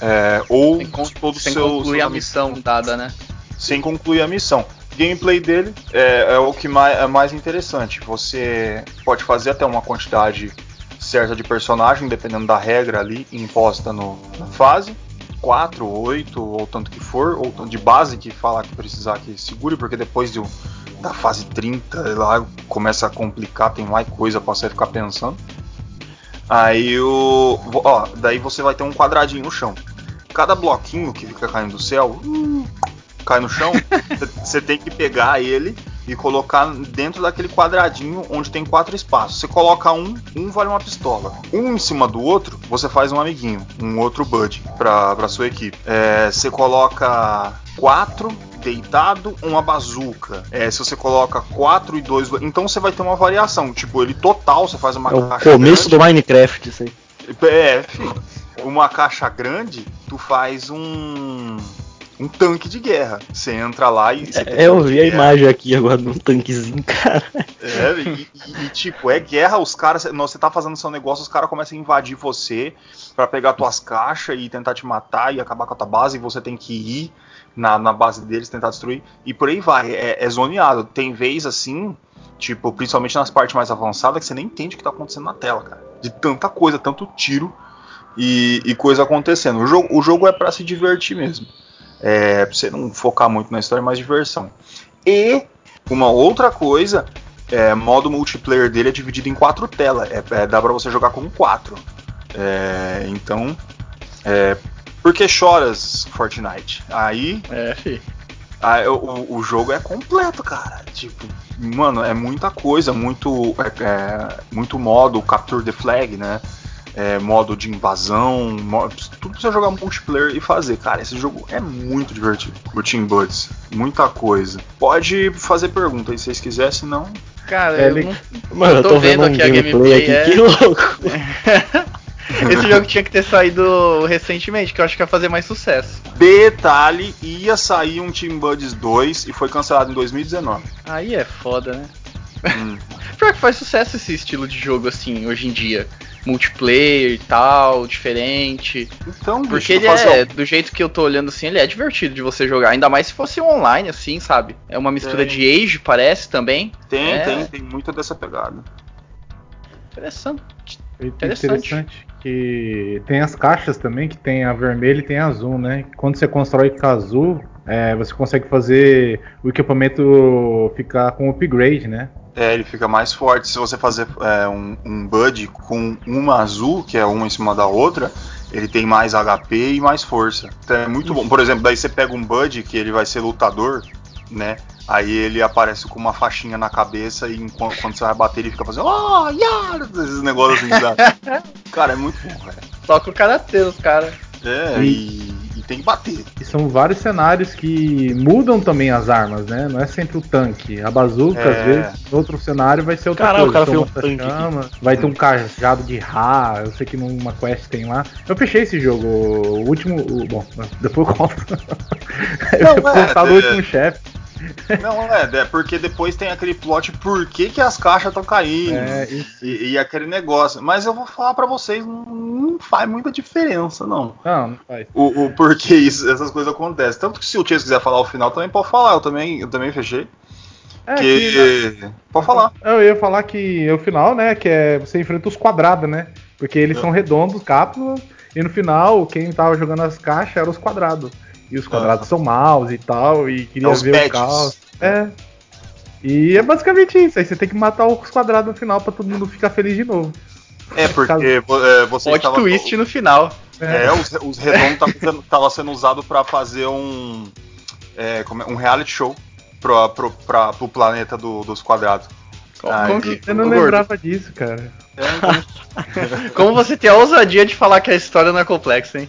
É, ou Sem, con todos sem seus, concluir seus a missão dada, né? sem concluir a missão. Gameplay dele é, é o que mais, é mais interessante. Você pode fazer até uma quantidade certa de personagem, dependendo da regra ali imposta no, na fase. 4, 8, ou tanto que for, ou de base que falar que precisar que segure, porque depois do, da fase 30 lá começa a complicar, tem mais coisa pra você ficar pensando. Aí o. Ó, daí você vai ter um quadradinho no chão. Cada bloquinho que fica caindo do céu, hum, cai no chão, você tem que pegar ele e colocar dentro daquele quadradinho onde tem quatro espaços. Você coloca um, um vale uma pistola. Um em cima do outro, você faz um amiguinho, um outro bud pra, pra sua equipe. É, você coloca quatro deitado, uma bazuca. É, se você coloca quatro e dois, então você vai ter uma variação. Tipo, ele total, você faz uma É o caixa começo grande. do Minecraft, isso aí. É, filho. Uma caixa grande, tu faz um. Um tanque de guerra. Você entra lá e. É, eu vi a guerra. imagem aqui agora de um tanquezinho, cara. É, e, e- e, tipo, é guerra, os caras. Você tá fazendo seu negócio, os caras começam a invadir você pra pegar tuas caixas e tentar te matar e acabar com a tua base, e você tem que ir na, na base deles, tentar destruir, e por aí vai. É, é zoneado. Tem vez assim, tipo, principalmente nas partes mais avançadas, que você nem entende o que tá acontecendo na tela, cara. De tanta coisa, tanto tiro e, e coisa acontecendo. O jogo, o jogo é pra se divertir mesmo. É, pra você não focar muito na história, mas diversão. E uma outra coisa, é, modo multiplayer dele é dividido em quatro telas. É, é, dá pra você jogar com quatro. É, então, é, por que choras, Fortnite? Aí É, fi. ah, eu- o, o jogo é completo, cara. Tipo, mano, é muita coisa, muito, é, é, muito modo, capture the flag, né? É, modo de invasão, mo- tudo você jogar multiplayer e fazer. Cara, esse jogo é muito divertido. O Team Buds, muita coisa. Pode fazer pergunta aí se vocês quiserem, senão. Cara, É, eu ele- não... Mano, eu tô tô vendo vendo um aqui a gameplay gameplay, aqui, é. que louco. Esse jogo tinha que ter saído recentemente, que eu acho que ia fazer mais sucesso. Detalhe, ia sair um Team Buds 2 e foi cancelado em 2019. Aí é foda, né? Hum. Pior que faz sucesso esse estilo de jogo, assim, hoje em dia. Multiplayer e tal, diferente. Então, bicho, Porque ele fazer é, do jeito que eu tô olhando assim, ele é divertido de você jogar. Ainda mais se fosse online, assim, sabe? É uma mistura Tem. de Age, parece também. Tem, É. tem, tem muita dessa pegada. Interessante. Interessante. interessante que tem as caixas também, que tem a vermelha e tem a azul, né? Quando você constrói com a azul, é, você consegue fazer o equipamento ficar com upgrade, né? É, ele fica mais forte. Se você fazer é, um, um Bud com uma azul, que é uma em cima da outra, ele tem mais HP e mais força. Então é muito bom. Por exemplo, daí você pega um Bud, que ele vai ser lutador, né? Aí ele aparece com uma faixinha na cabeça e enquanto, quando você vai bater, ele fica fazendo. Oh, yeah! Esses negócios assim? Cara, é muito bom, velho. Só com o karatê, os caras. É, e, e tem que bater. E são vários cenários que mudam também as armas, né? Não é sempre o tanque. A bazuca, É. às vezes, no outro cenário vai ser outra Caralho, o coisa. cara Tem fez um tanque chama, vai ter um cajado de Ra, eu sei que numa quest tem lá. Eu fechei esse jogo, o último. o- bom, depois eu conto. eu Não, vou é, contar do é. último chefe. Não, é, é porque depois tem aquele plot por que, que as caixas estão caindo. É. E, e aquele negócio. Mas eu vou falar pra vocês, não, não faz muita diferença, não. Não, não faz. O, o porquê isso- essas coisas acontecem. Tanto que se o Chase quiser falar o final, também pode falar. Eu também, eu também fechei. É, que... Pode falar. Eu ia falar que é o final, né? Que é você enfrenta os quadrados, né? Porque eles É. são redondos, cápsulas, e no final, quem tava jogando as caixas eram os quadrados. E os quadrados são maus e tal, e queria É os ver badges. o caos. É. E é basicamente isso. Aí você tem que matar os quadrados no final pra todo mundo ficar feliz de novo. É, porque é, você Plot estava. twist no final. É, os, os redondos estavam sendo, tava sendo usado pra fazer um. é, como é, um reality show pro, pro, pra, pro planeta do- dos quadrados. Como, Ah, como que- Eu não Gordo, lembrava disso, cara. É, então, como você tem a ousadia de falar que a história não é complexa, hein?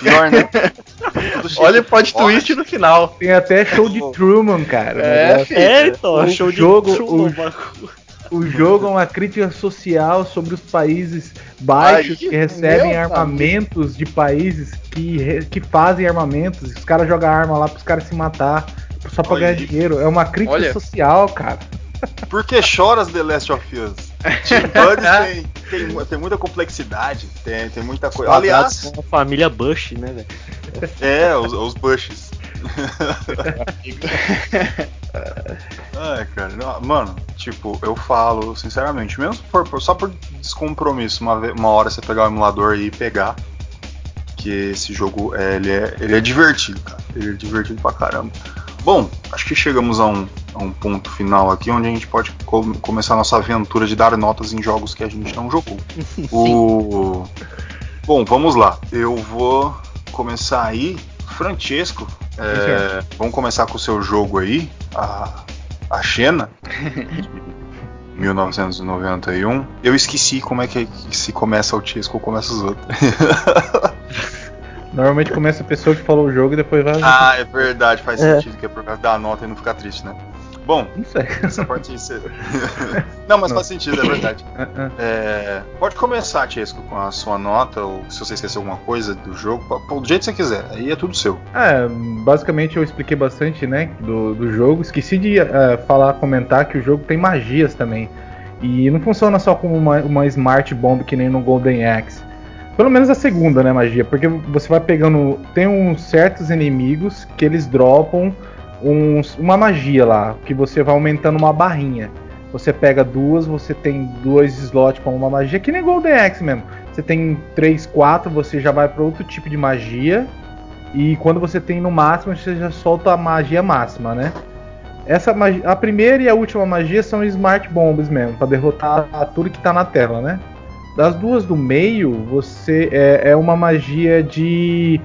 pior, né? Olha o plot pode. twist no final. Tem até show de Truman, cara. É, filho. É, então, O show de jogo- Truman, o- bagulho. O jogo é uma crítica social sobre os países baixos Ai, que recebem armamentos de países que, que fazem armamentos. Os caras jogam arma lá pros caras se matar só pra Olha ganhar dinheiro. É uma crítica Olha. social, cara. Por que choras The Last of Us? Team Buddy tem, tem, tem muita complexidade, tem, tem muita coisa. Aliás, Com a família Bush, né, velho? é, os, os Bushes. Ai, cara, não, mano, tipo, eu falo sinceramente, mesmo por- por- só por descompromisso, uma, uma hora você pegar o emulador e pegar, que esse jogo é, ele, é, ele é divertido, cara, ele é divertido pra caramba. Bom, acho que chegamos a um, a um ponto final aqui onde a gente pode co- começar a nossa aventura de dar notas em jogos que a gente não jogou. O... Bom, vamos lá. Eu vou começar aí. Francesco, é, vamos começar com o seu jogo aí, a, a Xena. de 1991. Eu esqueci como é que, se começa o Chesco ou começa os outros. Normalmente começa a pessoa que falou o jogo e depois vai. ah, é verdade, faz É. sentido que é por causa da nota e não ficar triste, né? Bom, Não sei. essa parte aí você... Não, mas faz sentido, é verdade. Ah, ah. É, pode começar, Chesco, com a sua nota, ou se você esqueceu alguma coisa do jogo, pô, do jeito que você quiser, aí é tudo seu. É, basicamente eu expliquei bastante, né, do, do jogo. Esqueci de eh, falar, comentar que o jogo tem magias também. E não funciona só como uma, uma Smart Bomb que nem no Golden Axe. Pelo menos a segunda, né, magia, porque você vai pegando. Tem uns certos inimigos que eles dropam uns- uma magia lá, que você vai aumentando uma barrinha. Você pega duas, você tem dois slots para uma magia, que nem Golden Axe mesmo. Você tem três, quatro, você já vai para outro tipo de magia. E quando você tem no máximo, você já solta a magia máxima, né? Essa magia, a primeira e a última magia são smart bombs mesmo, para derrotar tudo que tá na tela, né? Das duas do meio, você é, é uma magia de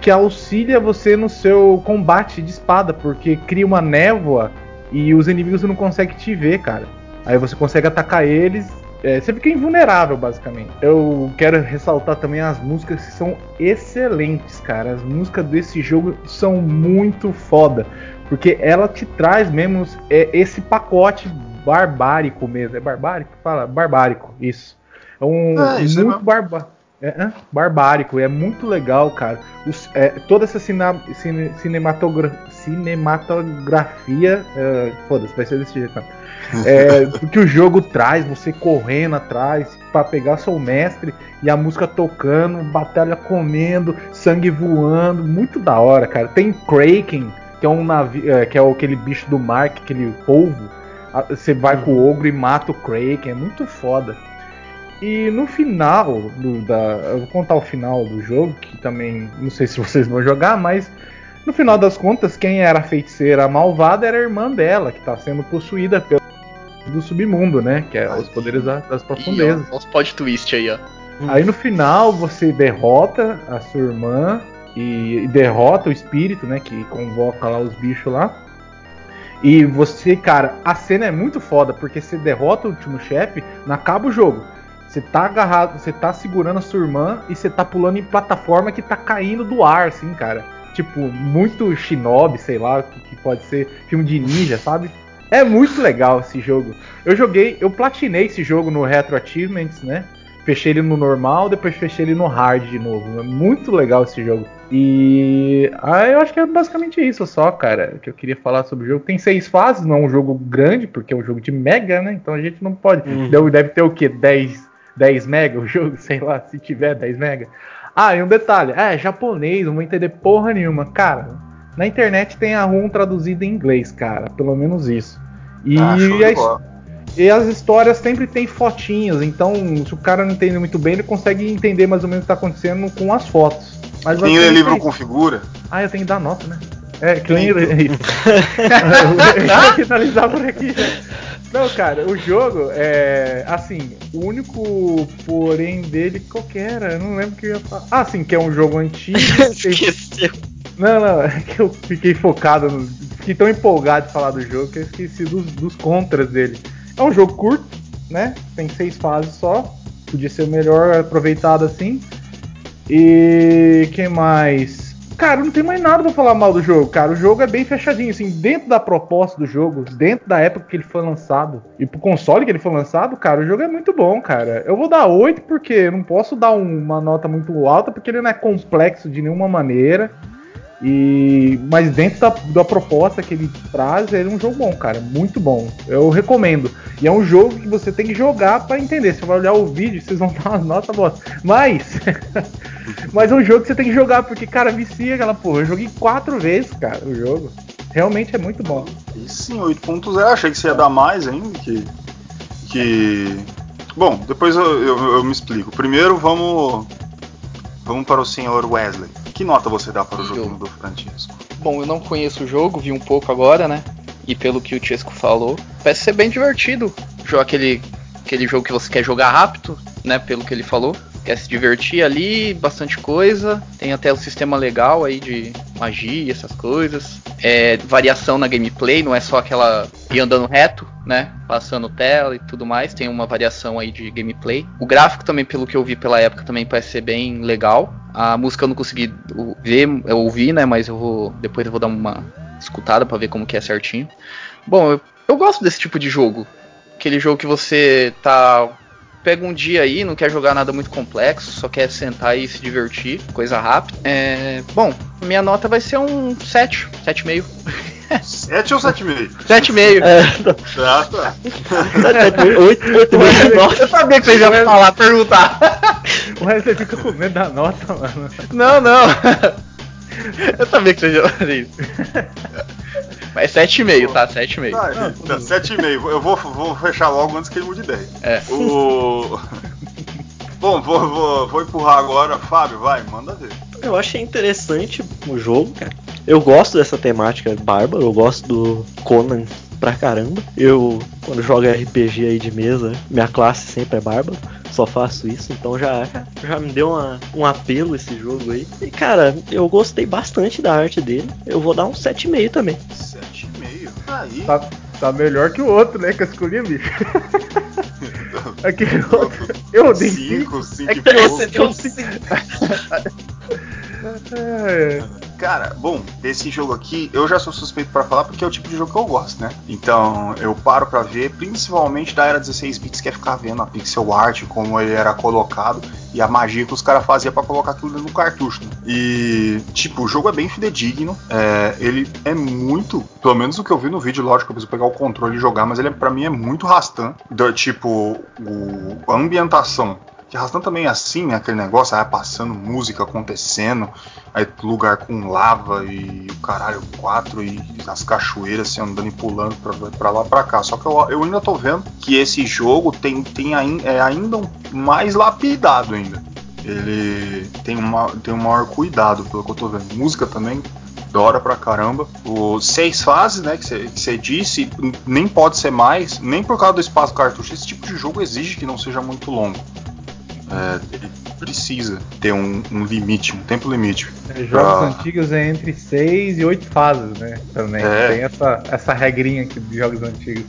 que auxilia você no seu combate de espada, porque cria uma névoa e os inimigos não conseguem te ver, cara. Aí você consegue atacar eles é, você fica invulnerável, basicamente. Eu quero ressaltar também as músicas que são excelentes, cara. As músicas desse jogo são muito foda. Porque ela te traz mesmo é, esse pacote barbárico mesmo. É barbárico? Fala, barbárico, isso. É um É, muito mesmo. barba é, é, barbárico, é muito legal, cara. Os- é, toda essa cina, cine- cinematogra- cinematografia. é, Foda-se, vai ser desse jeito. Cara. É, que o jogo traz, você correndo atrás pra pegar seu mestre e a música tocando, batalha comendo, sangue voando, muito da hora, cara. Tem Kraken, que é um navio, é, que é aquele bicho do mar, que é aquele polvo. Você vai com o ogro e mata o Kraken, é muito foda. E no final do, da. Eu vou contar o final do jogo, que também não sei se vocês vão jogar, mas no final das contas, quem era a feiticeira malvada era a irmã dela, que tá sendo possuída pelo do submundo, né? Que é os poderes da- das Ih, profundezas. ó, Os plot twist aí, ó. Aí no final você derrota a sua irmã e, e derrota o espírito, né? Que convoca lá os bichos lá. E você, cara, a cena é muito foda, porque você derrota o último chefe, não acaba o jogo. Você tá agarrado, você tá segurando a sua irmã e você tá pulando em plataforma que tá caindo do ar, assim, cara. Tipo, muito shinobi, sei lá, que, que pode ser filme de ninja, sabe? É muito legal esse jogo. Eu joguei, eu platinei esse jogo no Retro Achievements, né? Fechei ele no normal, depois fechei ele no hard de novo. É muito legal esse jogo. E ah, eu acho que é basicamente isso só, cara, que eu queria falar sobre o jogo. Tem seis fases, não é um jogo grande, porque é um jogo de mega, né? Então a gente não pode. Uhum. Deve- ter o quê? 10, 10 mega o jogo, sei lá, se tiver 10 mega. Ah, e um detalhe, é japonês, não vou entender porra nenhuma. Cara, na internet tem a ROM traduzida em inglês, cara, pelo menos isso. E, Ah, show de a, bola. e as histórias sempre tem fotinhas, então se o cara não entende muito bem, ele consegue entender mais ou menos o que tá acontecendo com as fotos. Mas Quem lê livro é com figura, Ah, eu tenho que dar nota, né? É, é eu vou finalizar por aqui já. Não, cara, o jogo é. Assim, o único porém dele, qual que era? Eu não lembro o que eu ia falar. Ah, sim, que é um jogo antigo. tem- Esqueceu. Não, não, é que eu fiquei focado no. Fiquei tão empolgado de falar do jogo que eu esqueci dos, dos contras dele. É um jogo curto, né? Tem seis fases só. Podia ser melhor aproveitado assim. E. que mais? Cara, não tem mais nada pra falar mal do jogo, cara. O jogo é bem fechadinho, assim, dentro da proposta do jogo, dentro da época que ele foi lançado e pro console que ele foi lançado, cara, o jogo é muito bom, cara. Eu vou dar 8 porque eu não posso dar um- uma nota muito alta porque ele não é complexo de nenhuma maneira. E mas dentro da, da proposta que ele traz, ele é um jogo bom, cara, muito bom. Eu recomendo. E é um jogo que você tem que jogar pra entender. Você vai olhar o vídeo, vocês vão dar uma nota bosta. Mas mas é um jogo que você tem que jogar porque cara, vicia aquela porra. Eu joguei quatro vezes, cara, o jogo. Realmente é muito bom. e sim, 8.0, achei que você ia dar mais ainda, que. que... Bom, depois eu, eu- eu me explico. Primeiro vamos. Vamos para o senhor Wesley. Que nota você dá para o joguinho do Francisco? Bom, eu não conheço o jogo, vi um pouco agora, né? E pelo que o Chesco falou, parece ser bem divertido. Jogar aquele, aquele jogo que você quer jogar rápido, né? Pelo que ele falou. Quer se divertir ali, bastante coisa. Tem até o sistema legal aí de magia, essas coisas. É, variação na gameplay, não é só aquela ir andando reto, né? Passando tela e tudo mais. Tem uma variação aí de gameplay. O gráfico também, pelo que eu vi pela época, também parece ser bem legal. A música eu não consegui ver, eu ouvi, né? Mas eu vou. Depois eu vou dar uma escutada pra ver como que é certinho. Bom, eu, eu gosto desse tipo de jogo. Aquele jogo que você tá. Pega um dia aí, não quer jogar nada muito complexo, só quer sentar e se divertir, coisa rápida. É, bom, minha nota vai ser um 7, 7,5. 7 ou 7,5? 7,5. É, Ah, tá. 8, 8 meses, 9. Eu sabia que vocês iam falar, perguntar. O resto você fica com medo da nota, mano. Não, não. Eu sabia que vocês iam fazer isso. Mas 7,5, tá? 7,5. Ah, tá, 7,5. Eu vou, vou fechar logo antes que ele mude ideia. É. O. Bom, vou, vou, vou empurrar agora. Fábio, vai, manda ver. Eu achei interessante o jogo, cara. Eu gosto dessa temática bárbara, eu gosto do Conan pra caramba. Eu, quando jogo RPG aí de mesa, minha classe sempre é bárbaro. Só faço isso, então já, já me deu uma- um apelo esse jogo aí. E cara, eu gostei bastante da arte dele. Eu vou dar um 7,5 também. Tá, tá melhor que o outro, né? Que eu escolhi, bicho. É Aquele outro. Eu dei 5, 5 e. Você deu 5. Cara, bom, desse jogo aqui, eu já sou suspeito pra falar porque é o tipo de jogo que eu gosto, né? Então, eu paro pra ver, principalmente da era 16 bits, que é ficar vendo a pixel art, como ele era colocado e a magia que os caras faziam pra colocar aquilo do cartucho. Né? E, tipo, o jogo é bem fidedigno, é, ele é muito, pelo menos o que eu vi no vídeo, lógico, eu preciso pegar o controle e jogar, mas ele é, pra mim é muito rastan. Tipo, o, a ambientação que Rastan também é assim, né? Aquele negócio, aí passando música acontecendo, aí lugar com lava e o caralho, quatro e as cachoeiras assim, andando e pulando pra, pra lá pra cá. Só que eu, eu ainda tô vendo que esse jogo tem, tem ain- é ainda mais lapidado ainda. Ele tem, uma, tem um maior cuidado, pelo que eu tô vendo. Música também, da hora pra caramba. Os seis fases, né, que você disse, nem pode ser mais, nem por causa do espaço cartucho. Esse tipo de jogo exige que não seja muito longo. É, ele precisa ter um, um limite, um tempo limite. Jogos Ah. antigos é entre 6 e 8 fases, né? Também. É. Tem essa, essa regrinha aqui de jogos antigos.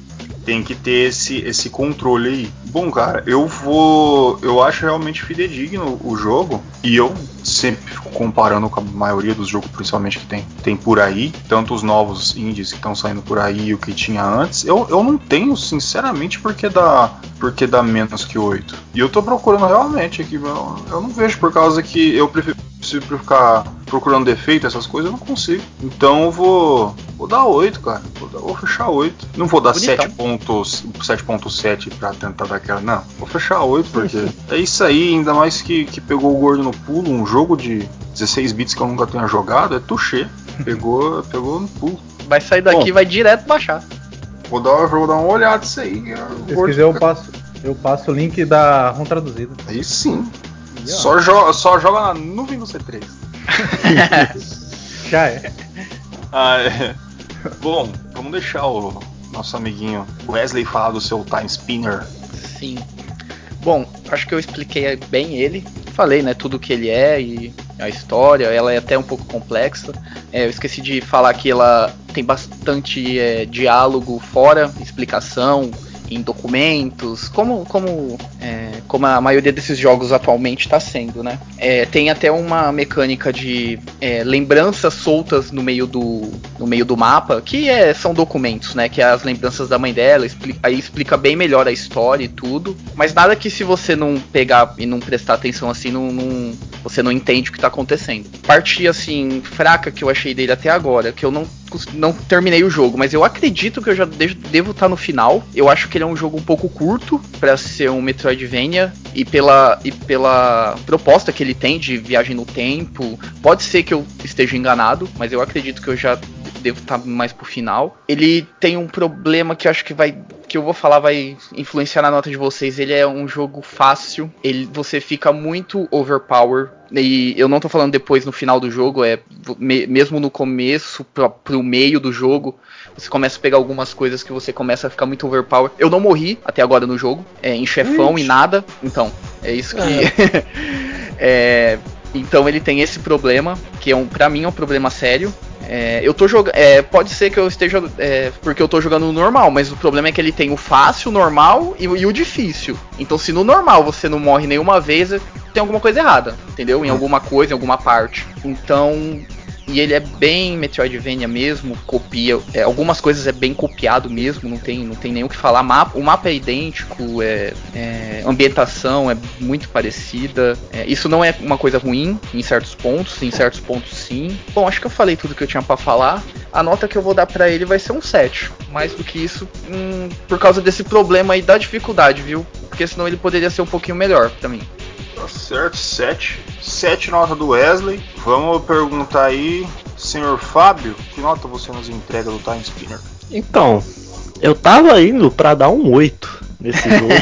Tem que ter esse, esse controle aí. Bom, cara, eu vou. Eu acho realmente fidedigno o jogo. E eu sempre comparando com a maioria dos jogos, principalmente que tem, tem por aí. Tanto os novos indies que estão saindo por aí e o que tinha antes. Eu, eu não tenho, sinceramente, porque dá, porque dá menos que 8. E eu tô procurando realmente aqui. Eu, eu não vejo por causa que eu prefiro. Eu ficar procurando defeito, essas coisas, eu não consigo. Então eu vou. Vou dar 8, cara. Vou, dar- vou fechar 8. Não vou dar Bonitão. 7 pontos- 7.7 pra tentar dar aquela. Não, vou fechar 8 porque é isso aí, ainda mais que, que pegou o gordo no pulo, um jogo de 16 bits que eu nunca tenha jogado, é touché. Pegou, pegou no pulo. Vai sair daqui e vai direto baixar. Vou dar, vou dar uma olhada nisso aí. Se quiserem, eu passo, eu passo o link da ROM traduzida. Aí sim. Só, jo só joga na nuvem do C3. Já é. Ah, é. Bom, vamos deixar o nosso amiguinho Wesley falar do seu Time Spinner. Sim. Bom, acho que eu expliquei bem ele. Falei, né, tudo que ele é e a história. Ela é até um pouco complexa. É, eu esqueci de falar que ela tem bastante é, diálogo fora, explicação em documentos, como, como, é, como a maioria desses jogos atualmente está sendo, né? É, tem até uma mecânica de é, lembranças soltas no meio do, no meio do mapa, que é, são documentos, né? Que é as lembranças da mãe dela, expli- aí explica bem melhor a história e tudo. Mas nada que se você não pegar e não prestar atenção assim, não, não- você não entende o que tá acontecendo. Parte assim, fraca que eu achei dele até agora, que eu não, não terminei o jogo, mas eu acredito que eu já de- devo estar no final. Eu acho que ele é um jogo um pouco curto para ser um Metroidvania e pela, e pela proposta que ele tem de viagem no tempo. Pode ser que eu esteja enganado, mas eu acredito que eu já devo estar mais pro final. Ele tem um problema que acho que vai que eu vou falar vai influenciar na nota de vocês. Ele é um jogo fácil, ele você fica muito overpower e eu não tô falando depois no final do jogo, é me- mesmo no começo pra, pro meio do jogo, você começa a pegar algumas coisas que você começa a ficar muito overpower. Eu não morri até agora no jogo, é, em chefão e nada, então é isso que é, então ele tem esse problema, que é um, para mim é um problema sério. É, eu tô jogando. É, pode ser que eu esteja. é, porque eu tô jogando no normal, mas o problema é que ele tem o fácil, o normal e, e o difícil. Então, se no normal você não morre nenhuma vez, tem alguma coisa errada, entendeu? Em alguma coisa, em alguma parte. Então. E ele é bem Metroidvania mesmo, copia. é, algumas coisas é bem copiado mesmo, não tem, não tem nem o que falar. Mapa, o mapa é idêntico, é, é, ambientação é muito parecida. É, isso não é uma coisa ruim em certos pontos, em certos pontos sim. Bom, acho que eu falei tudo que eu tinha pra falar. A nota que eu vou dar pra ele vai ser um 7. Mais do que isso, hum, por causa desse problema aí da dificuldade, viu? Porque senão ele poderia ser um pouquinho melhor pra mim. Tá certo, 7. 7 nota do Wesley. Vamos perguntar aí, senhor Fábio, que nota você nos entrega do Time Spinner? Então, eu tava indo pra dar um 8 nesse jogo.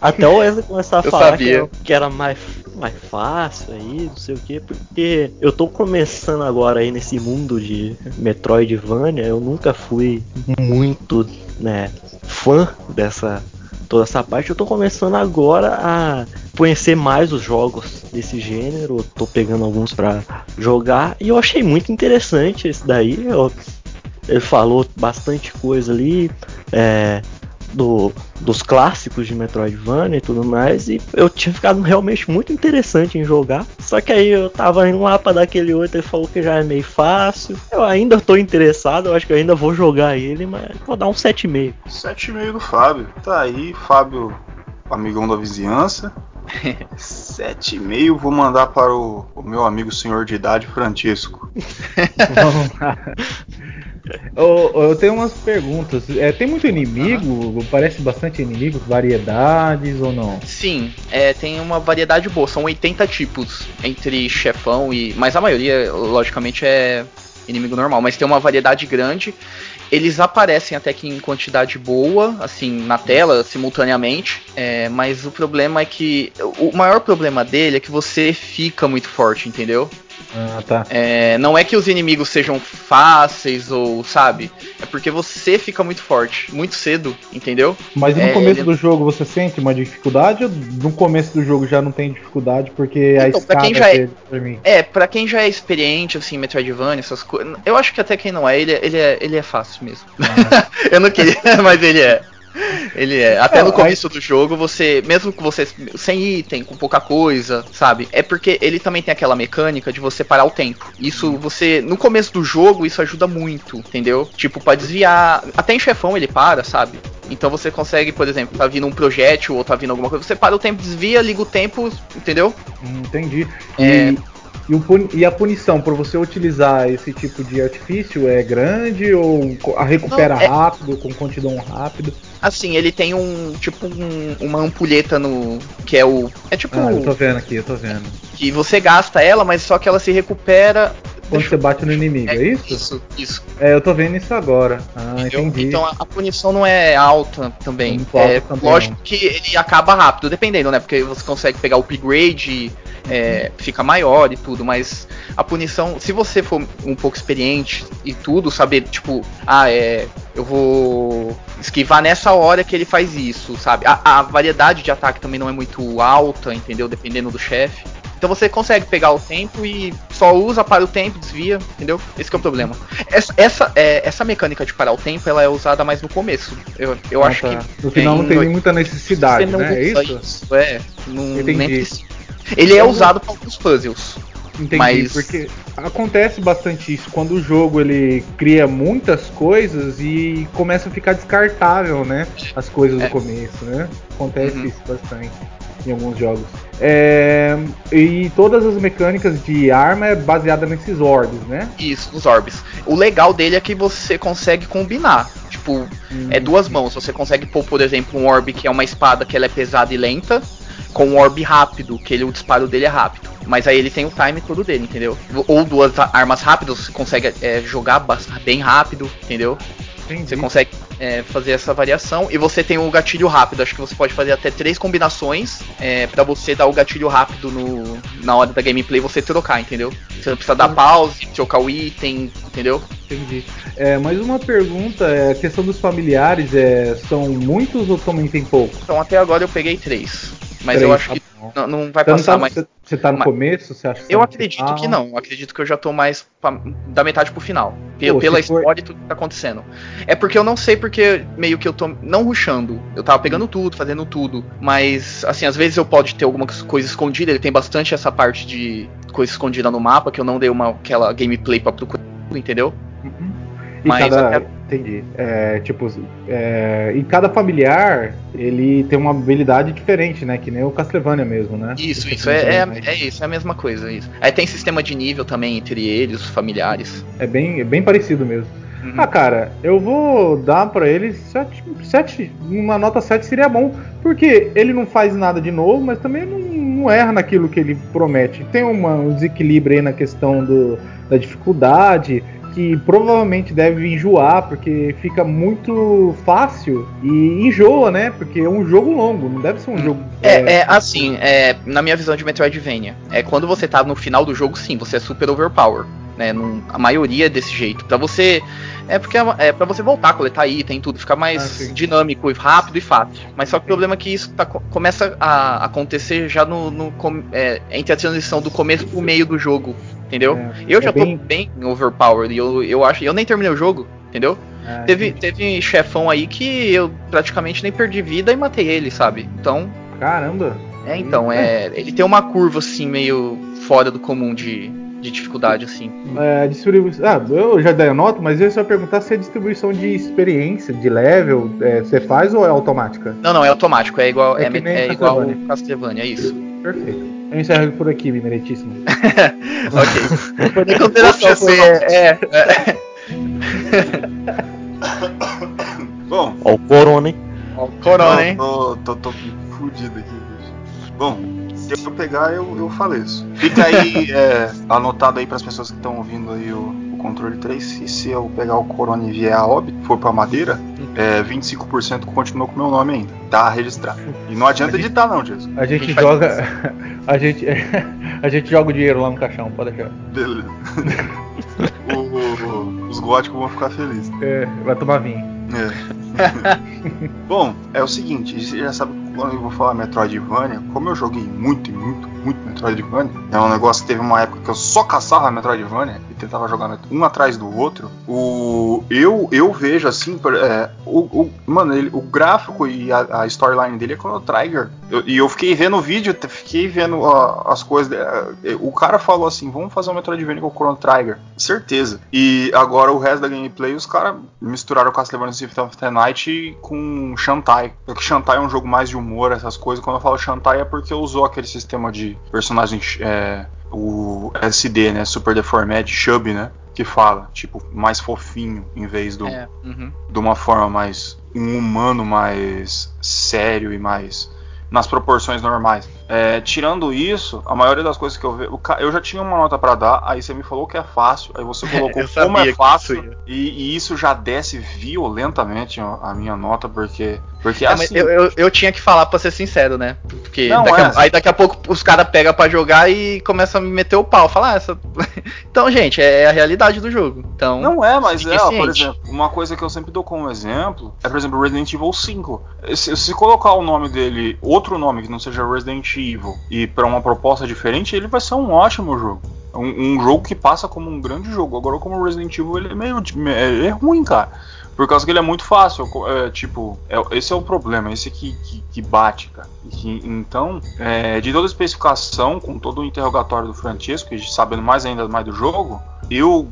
Até o Wesley começar a Eu falar que era, que era mais, mais fácil aí, não sei o que, porque eu tô começando agora aí nesse mundo de Metroidvania, eu nunca fui muito, né, fã dessa toda essa parte, eu tô começando agora a conhecer mais os jogos desse gênero, tô pegando alguns pra jogar e eu achei muito interessante esse daí, eu ele falou bastante coisa ali, é, do, dos clássicos de Metroidvania e tudo mais, e eu tinha ficado realmente muito interessante em jogar. Só que aí eu tava indo lá pra dar aquele 8 e falou que já é meio fácil. Eu ainda tô interessado, eu acho que eu ainda vou jogar ele, mas vou dar um 7,5. 7,5 do Fábio. Tá aí, Fábio, amigão da vizinhança. 7,5 vou mandar para o, o, meu amigo senhor de idade, Francisco. Vamos lá. eu, eu tenho umas perguntas. É, tem muito inimigo? Uhum. Parece bastante inimigo? Variedades ou não? Sim, é, tem uma variedade boa. São 80 tipos entre chefão e. Mas a maioria, logicamente, é inimigo normal. Mas tem uma variedade grande. Eles aparecem até que em quantidade boa, assim, na tela, simultaneamente. É, mas o problema é que. O maior problema dele é que você fica muito forte, entendeu? Ah, tá. É, não é que os inimigos sejam fáceis ou, sabe? É porque você fica muito forte, muito cedo, entendeu? Mas no é, começo ele... do jogo você sente uma dificuldade ou no começo do jogo já não tem dificuldade porque então, a escada pra quem já é, pra mim? É, pra quem já é experiente, assim, Metroidvania, essas coisas. Eu acho que até quem não é, ele, ele é, ele é fácil mesmo. Ah. eu não queria, mas ele é. Ele é. Até é, no começo aí... do jogo, você. Mesmo que você. Sem item, com pouca coisa, sabe? É porque ele também tem aquela mecânica de você parar o tempo. Isso você. No começo do jogo, isso ajuda muito, entendeu? Tipo, pra desviar. Até em chefão ele para, sabe? Então você consegue, por exemplo, tá vindo um projétil ou tá vindo alguma coisa, você para o tempo, desvia, liga o tempo, entendeu? Entendi. É... E o, e, a punição por você utilizar esse tipo de artifício é grande ou a recupera Não, é... rápido, com quantidade rápido? Assim, ele tem um tipo um, uma ampulheta no. que é o. É tipo. Ah, eu tô vendo aqui, eu tô vendo. Que você gasta ela, mas só que ela se recupera. Quando você bate no inimigo, é, é, isso? Isso, isso. É, eu tô vendo isso agora. Ah, entendi. Então a, a punição não é alta também. É, também lógico não. que ele acaba rápido, dependendo, né? Porque você consegue pegar o upgrade é, fica maior e tudo, mas a punição, se você for um pouco experiente e tudo, saber, tipo, ah, é. Eu vou esquivar nessa hora que ele faz isso, sabe? A, a variedade de ataque também não é muito alta, entendeu? Dependendo do chefe. Então você consegue pegar o tempo e só usa para o tempo, desvia, entendeu? Esse é o problema. Essa, essa, é, essa mecânica de parar o tempo, ela é usada mais no começo. Eu, eu ah, acho tá. que. No final não tem no... muita necessidade, né? É isso? isso? É, não, precisa. Ele é usado para alguns puzzles. Entendi, mas... porque acontece bastante isso quando o jogo ele cria muitas coisas e começa a ficar descartável, né? As coisas é. do começo, né? Acontece uhum. isso bastante em alguns jogos. É, e todas as mecânicas de arma é baseada nesses orbes, né? Isso, nos orbes. O legal dele é que você consegue combinar. Tipo, hum, é duas mãos. Você consegue pôr, por exemplo, um orbe que é uma espada que ela é pesada e lenta com um orb rápido, que ele, o disparo dele é rápido. Mas aí ele tem o time todo dele, entendeu? Ou duas armas rápidas, você consegue é, jogar bem rápido, entendeu? Entendi. Você consegue é, fazer essa variação. E você tem o gatilho rápido. Acho que você pode fazer até três combinações é, para você dar o gatilho rápido no, na hora da gameplay você trocar, entendeu? Você não precisa dar pause, trocar o item, entendeu? Entendi. É, mais uma pergunta, é, a questão dos familiares, é, são muitos ou também tem pouco? Então até agora eu peguei três. Mas Três, eu acho que não, não vai passar tá, mais. Você tá no mas, começo? Você acha que Eu acredito final? que não. Eu acredito que eu já tô mais pra, da metade pro final. Pô, pela história for... e tudo que tá acontecendo. É porque eu não sei porque meio que eu tô não ruxando. Eu tava pegando tudo, fazendo tudo. Mas, assim, às vezes eu pode ter alguma coisa escondida. Ele tem bastante essa parte de coisa escondida no mapa que eu não dei uma aquela gameplay pra procurar, entendeu? Uhum. E Mas cada... até... Entendi. É, tipo, é, e cada familiar, ele tem uma habilidade diferente, né? Que nem o Castlevania mesmo, né? Isso, isso. É, é, é, isso, é a mesma coisa. Isso. Aí tem sistema de nível também entre eles, os familiares. É bem, é bem parecido mesmo. Uhum. Ah, cara, eu vou dar para ele 7, 7. Uma nota 7 seria bom. Porque ele não faz nada de novo, mas também não, não erra naquilo que ele promete. Tem uma, um desequilíbrio aí na questão do, da dificuldade que provavelmente deve enjoar, porque fica muito fácil e enjoa, né? Porque é um jogo longo, não deve ser um jogo. É, é, é assim, é, na minha visão de Metroidvania, é quando você tá no final do jogo, sim, você é super overpower. Né, num, a maioria é desse jeito. Pra você. É porque é, é para você voltar, coletar item, tudo, ficar mais ah, dinâmico e rápido e fácil. Mas só que o problema é que isso tá, começa a acontecer já no, no é, entre a transição do começo pro meio do jogo entendeu? É, eu é já bem... tô bem overpowered eu, eu acho. Eu nem terminei o jogo, entendeu? Ah, Teve, entendi. teve chefão aí que eu praticamente nem perdi vida e matei ele, sabe? Então, Caramba. é, então, é. Ele tem uma curva assim, meio fora do comum de, de dificuldade, assim. É, distribuição. Ah, eu já dei a nota, mas eu só perguntar se a distribuição de experiência, de level, é, você faz ou é automática? Não, não, é automático, é igual. É É, é igual. Castlevania, é isso. Perfeito. Eu encerro por aqui, Mimeritíssimo. ok. Nem consideração, foi. É, é, Bom, Ó, o Corona, hein? Ó, o Corona, hein? Tô, tô, tô, fudido aqui, bicho. Bom, se eu pegar, eu, eu faleço. Fica aí é, anotado aí pras pessoas que estão ouvindo aí o, o controle 3. E se eu pegar o Corona e vier a óbito, for pra madeira, é, 25% continua com o meu nome ainda. Tá registrado. E não adianta editar, não, Jesus. A gente gente joga. A gente, a gente joga o dinheiro lá no caixão, pode deixar. Beleza. O- o- os góticos vão ficar felizes. É, vai tomar vinho. É. Bom, é o seguinte, você já sabe que quando eu vou falar Metroidvania, como eu joguei muito, e muito, muito Metroidvania, é um negócio que teve uma época que eu só caçava Metroidvania e tentava jogar um atrás do outro. O eu eu vejo assim, é, o, o- mano, ele, o gráfico e a, a storyline dele é Chrono Trigger. Eu- e eu fiquei vendo o vídeo, fiquei vendo ó, as coisas. é, o cara falou assim: vamos fazer um Metroidvania com o Chrono Trigger. Certeza. E agora o resto da gameplay, os caras misturaram Castlevania Symphony of the Night com Shantae. Porque Shantae é um jogo mais de humor, essas coisas. Quando eu falo Shantae é porque usou aquele sistema de personagem. é, o SD, né? Super Deformed, Chub, né? Que fala, tipo, mais fofinho em vez do É, uhum. de uma forma mais um humano mais sério e mais nas proporções normais. É, tirando isso, a maioria das coisas que eu vejo, eu já tinha uma nota pra dar, aí você me falou que é fácil, aí você colocou como é fácil isso e, e isso já desce violentamente a minha nota porque porque É, assim, eu, eu, eu tinha que falar pra ser sincero, né? Porque Não, daqui a- é. aí daqui a pouco os caras pegam pra jogar e começam a me meter o pau. Falar, ah, essa. então, gente, é a realidade do jogo. Então. Não é, mas é, ó, por exemplo, uma coisa que eu sempre dou como exemplo é, por exemplo, Resident Evil 5. Se, se colocar o nome dele, outro nome que não seja Resident Evil, e para uma proposta diferente, ele vai ser um ótimo jogo. Um, um jogo que passa como um grande jogo. Agora, como Resident Evil, ele é meio. é, é ruim, cara. Por causa que ele é muito fácil. é, tipo, é- esse é o problema, esse que, que, que bate, cara. Que- então, é, de toda a especificação, com todo o interrogatório do Francesco, e sabendo mais ainda mais do jogo, eu,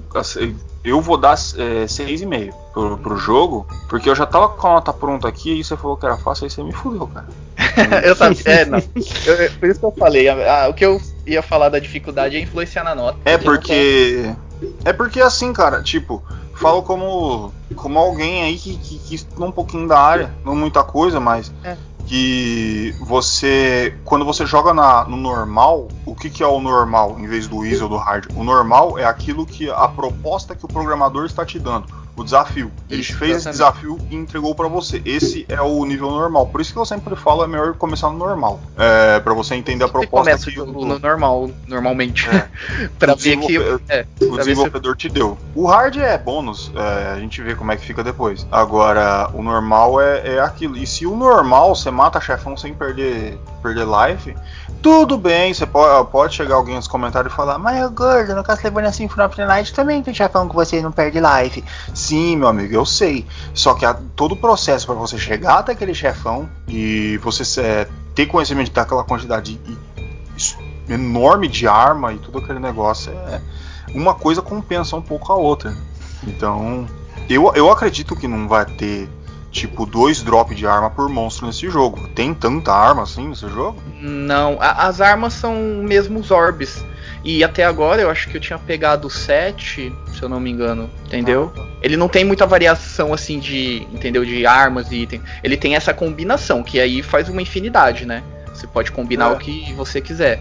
eu vou dar é, 6,5 pro, pro jogo, porque eu já tava com a nota pronta aqui e você falou que era fácil, aí você me fudeu, cara. eu sabia. É, não. Eu- por isso que eu falei. ah, o que eu ia falar da dificuldade é influenciar na nota. É não porque. É porque assim, cara, tipo, falo como. como alguém aí que, que, que estuda um pouquinho da área, não muita coisa, mas. É. Que você. Quando você joga na, no normal, o que, que é o normal em vez do easy ou do hard? O normal é aquilo que. a proposta que o programador está te dando. O desafio. Ele Isso, fez esse desafio e entregou pra você. Esse é o nível normal. Por isso que eu sempre falo, é melhor começar no normal. É, para você entender a Você proposta começa o que no normal, normalmente. É. pra o ver que. É, o ver se- desenvolvedor te deu. O hard é bônus, é, a gente vê como é que fica depois. Agora, o normal é, é aquilo. E se o normal você mata chefão sem perder, perder life, tudo bem, você pode, pode chegar alguém nos comentários e falar, mas gordo, no Castlevania Symphony of the Night também tem chefão que você não perde life. Sim, meu amigo, eu sei. Só que todo o processo para você chegar até aquele chefão e você é, ter conhecimento daquela quantidade de- isso- enorme de arma e tudo aquele negócio é uma coisa compensa um pouco a outra. Então, eu, eu acredito que não vai ter tipo dois drops de arma por monstro nesse jogo. Tem tanta arma assim nesse jogo? Não, a- as armas são mesmo os orbes. E até agora eu acho que eu tinha pegado 7, se eu não me engano, entendeu? Ele não tem muita variação assim de, entendeu, de armas e itens. Ele tem essa combinação, que aí faz uma infinidade, né? Você pode combinar É. o que você quiser.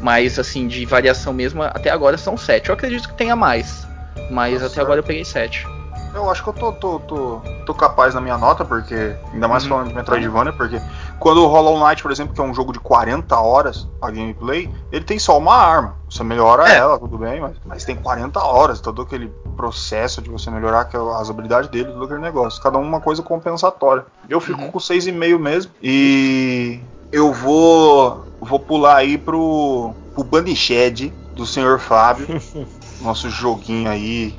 Mas assim, de variação mesmo, até agora são 7. Eu acredito que tenha mais. Mas Tá até certo. agora eu peguei 7. Eu acho que eu tô, tô, tô, tô capaz na minha nota, porque. Ainda mais Uhum. falando de Metroidvania, porque quando o Hollow Knight, por exemplo, que é um jogo de 40 horas a gameplay, ele tem só uma arma. Você melhora É. ela, tudo bem, mas, mas tem 40 horas, todo aquele processo de você melhorar as habilidades dele, todo aquele negócio. Cada uma coisa compensatória. Eu fico Uhum. com 6,5 mesmo. E eu vou. Vou pular aí pro. pro Banished do Sr. Fábio. nosso joguinho aí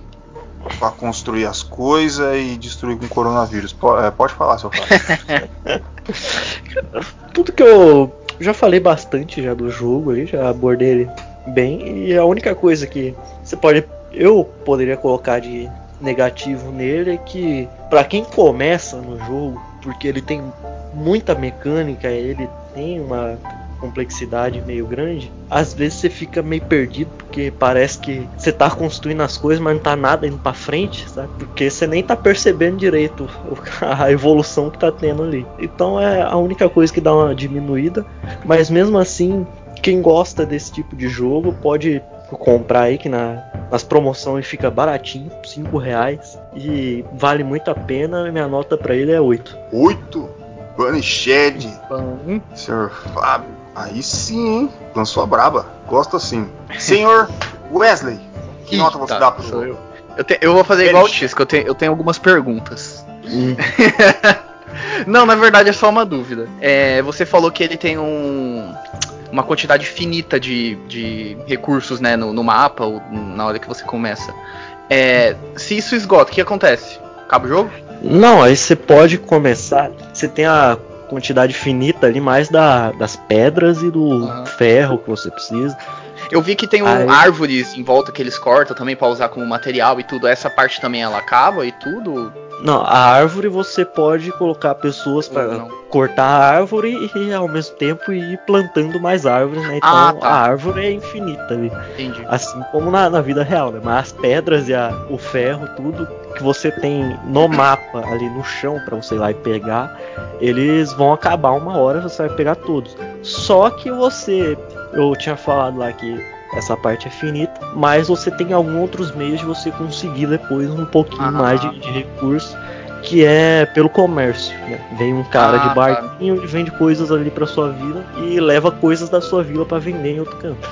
pra construir as coisas e destruir com coronavírus. É, pode falar, seu pai. Tudo que eu já falei bastante já do jogo aí, já abordei ele bem. E a única coisa que você pode. Eu poderia colocar de negativo nele é que pra quem começa no jogo, porque ele tem muita mecânica, ele tem uma complexidade meio grande, às vezes você fica meio perdido porque parece que você tá construindo as coisas, mas não tá nada indo pra frente, sabe? Porque você nem tá percebendo direito a evolução que tá tendo ali. Então é a única coisa que dá uma diminuída, mas mesmo assim, quem gosta desse tipo de jogo pode comprar aí que na, nas promoções fica baratinho, 5 reais e vale muito a pena. Minha nota pra ele é 8. Oito. Bunny Shed. Bom, Senhor Fábio. Aí sim, hein? Lançou a braba. Gosto assim. Senhor Wesley. Que nota você Eita, dá pro jogo? eu. Eu, te- eu vou fazer igual o que eu tenho, eu tenho algumas perguntas. Não, na verdade é só uma dúvida. É, você falou que ele tem um, uma quantidade finita de, de recursos né, no, no mapa, ou na hora que você começa. É, se isso esgota, o que acontece? Acaba o jogo? Não, aí você pode começar. Você tem a quantidade finita ali, mais da, das pedras e do ferro que você precisa. Eu vi que tem um, Aí- árvores em volta que eles cortam também pra usar como material e tudo. Essa parte também ela acaba e tudo? Não, a árvore você pode colocar pessoas para cortar a árvore e ao mesmo tempo ir plantando mais árvores, né? Então Ah, tá. a árvore é infinita ali. Entendi. Assim como na, na vida real, né? Mas as pedras e a- o ferro, tudo que você tem no mapa ali no chão pra você ir lá e pegar, eles vão acabar uma hora, você vai pegar todos. Só que você, eu tinha falado lá que essa parte é finita, mas você tem alguns outros meios de você conseguir depois um pouquinho Ah. mais de, de recurso. Que é pelo comércio, né? Vem um cara Ah, de tá. barquinho, ele vende coisas ali pra sua vila e leva coisas da sua vila pra vender em outro canto.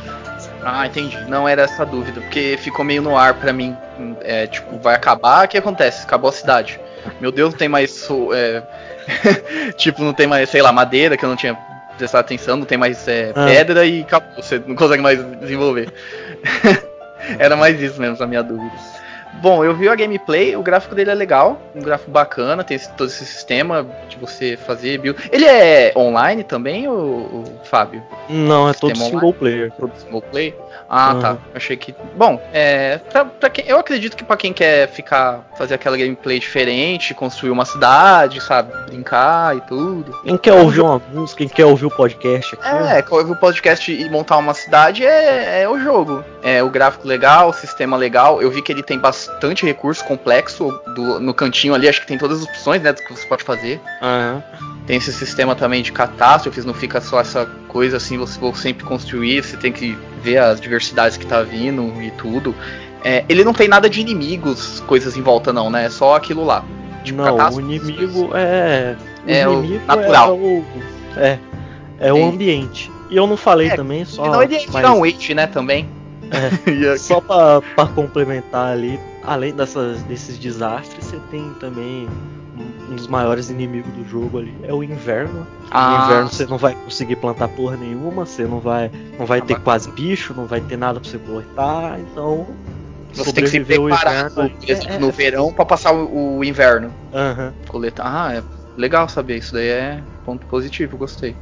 Ah, entendi. Não era essa dúvida, porque ficou meio no ar pra mim. É, tipo, vai acabar, o que acontece? Acabou a cidade. Meu Deus, não tem mais. é, tipo, não tem mais, sei lá, madeira que eu não tinha prestado atenção, não tem mais é, Ah. pedra e acabou. Você não consegue mais desenvolver. era mais isso mesmo, a minha dúvida. Bom, eu vi a gameplay, o gráfico dele é legal, um gráfico bacana, tem esse- todo esse sistema de você fazer build. Ele é online também, o, o Fábio? Não, é todo single player. Todo single play? Ah, Uhum. tá. Achei que. Bom, é. Pra, pra quem, eu acredito que pra quem quer ficar. fazer aquela gameplay diferente, construir uma cidade, sabe? Brincar e tudo. Quem quer ouvir uma música, quem quer ouvir o podcast aqui, É, ouvir o podcast e montar uma cidade é, é o jogo. É o gráfico legal, o sistema legal. Eu vi que ele tem bastante recurso complexo do- no cantinho ali, acho que tem todas as opções, né, do que você pode fazer. Aham. Tem esse sistema também de catástrofes, não fica só essa coisa assim, você for sempre construir, você tem que ver as diversidades que tá vindo e tudo. É, ele não tem nada de inimigos, coisas em volta não, né? É só aquilo lá. Tipo, Não, o inimigo é. O É o inimigo natural. É o, é, é o ambiente. E eu não falei É, também, só. Senão ele mas- virar um Witch, né, também. Ia- Só pra, pra complementar ali, além dessas, desses desastres, você tem também um, dos maiores inimigos do jogo ali, é o inverno. Ah, No inverno você não vai conseguir plantar porra nenhuma, você não vai, não vai Ah, ter bacana. quase bicho, não vai ter nada pra você coletar, então. você tem que se preparar inverno no, ali é- no verão pra passar o, o inverno. Aham. Coletar. Ah, é legal saber. Isso daí é ponto positivo, gostei.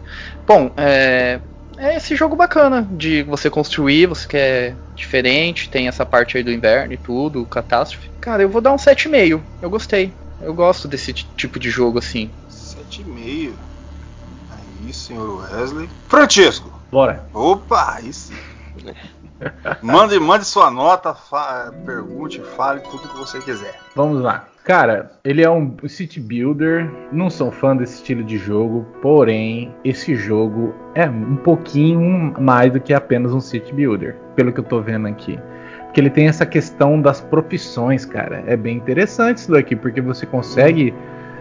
Bom, é. É esse jogo bacana de você construir, você quer diferente, tem essa parte aí do inverno e tudo, catástrofe. Cara, eu vou dar um 7,5. Eu gostei. Eu gosto desse ti- tipo de jogo assim. 7,5. Aí, senhor Wesley. Francisco. Bora. Opa, aí sim. Mande, mande sua nota, fa- pergunte, fale tudo que você quiser. Vamos lá. Cara, ele é um city builder. Não sou fã desse estilo de jogo, porém, esse jogo é um pouquinho mais do que apenas um city builder, pelo que eu tô vendo aqui. Porque ele tem essa questão das profissões, cara. É bem interessante isso daqui, porque você consegue.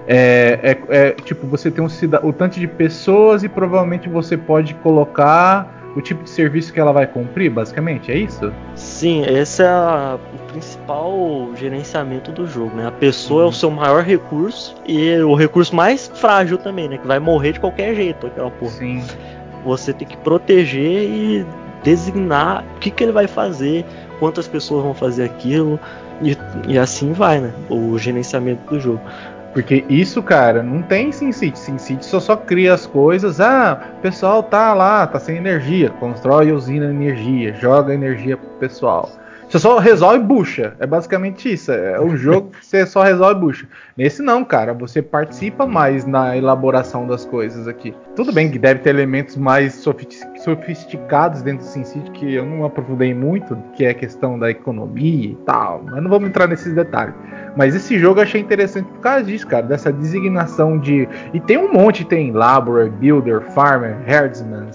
É, é- é, tipo, você tem um o tanto de pessoas e provavelmente você pode colocar o tipo de serviço que ela vai cumprir, basicamente, é isso? Sim, esse é a- o principal gerenciamento do jogo, né? A pessoa é o seu maior recurso e o recurso mais frágil também, né? Que vai morrer de qualquer jeito, aquela porra. Sim. Você tem que proteger e designar o que, que ele vai fazer, quantas pessoas vão fazer aquilo, e, e assim vai, né? O gerenciamento do jogo. Porque isso, cara, não tem SimCity. SimCity só só cria as coisas. Ah, o pessoal tá lá, tá sem energia. Constrói usina de energia, joga energia pro pessoal. Você só resolve bucha. É basicamente isso. É um jogo que você só resolve bucha. Nesse não, cara. Você participa mais na elaboração das coisas aqui. Tudo bem que deve ter elementos mais sofisticados dentro do SimCity que eu não aprofundei muito, que é a questão da economia e tal. Mas não vamos entrar nesses detalhes. Mas esse jogo eu achei interessante por causa disso, cara. Dessa designação de. E tem um monte, tem Laborer, Builder, Farmer, Herdsman.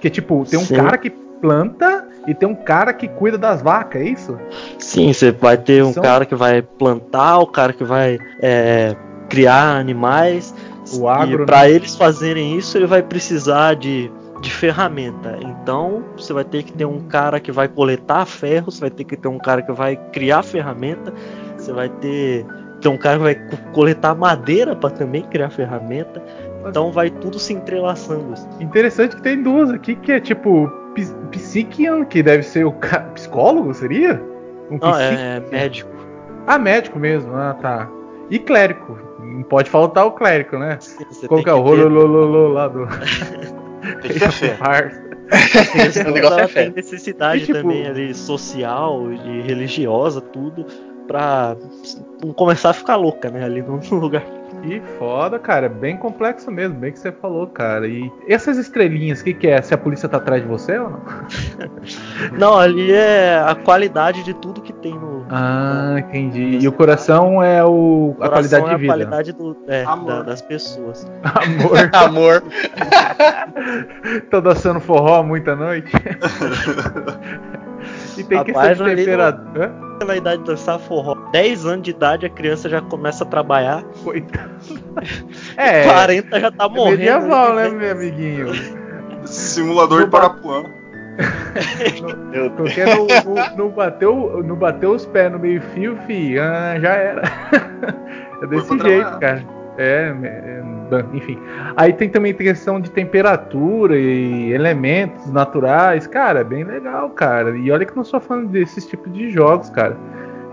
Que tipo, tem um Sim. cara que planta e tem um cara que cuida das vacas, é isso? Sim, você vai ter um São... cara que vai plantar, o cara que vai é, criar animais. O agro, e para né? eles fazerem isso, ele vai precisar de, de ferramenta. Então, você vai ter que ter um cara que vai coletar ferro, você vai ter que ter um cara que vai criar ferramenta, você vai ter, ter um cara que vai coletar madeira para também criar ferramenta. Então vai tudo se entrelaçando. Interessante que tem duas aqui que é tipo Psiquian, que deve ser o psicólogo, seria? Um Não, é médico. Ah, médico mesmo, ah tá. E clérigo. Não pode faltar o clérigo, né? Qual que é o rololololo lá do. tem que ter fé. o negócio é fé. Tem necessidade e, tipo... também ali social e religiosa, tudo, pra começar a ficar louca, né? Ali no lugar que foda, cara. É bem complexo mesmo, bem que você falou, cara. E essas estrelinhas, o que, que é? Se a polícia tá atrás de você ou não? não, ali é a qualidade de tudo que tem no. Ah, entendi. E o coração é o, a qualidade é de vida. A qualidade do, é, da, das pessoas. Amor. Amor. Tô dançando forró muita noite. E tem Rapaz, que ser temperatura na idade de dançar forró. 10 anos de idade a criança já começa a trabalhar. Coitado. É. 40 já tá é morrendo. Medieval, né, meu amiguinho? Simulador de Parapuã. não, porque não, não, não, bateu, não bateu os pés no meio fio, fi, ah, já era. é desse jeito, trabalhar. cara. É, é, enfim. Aí tem também questão de temperatura e elementos naturais. Cara, é bem legal, cara. E olha que não sou fã desses tipos de jogos, cara.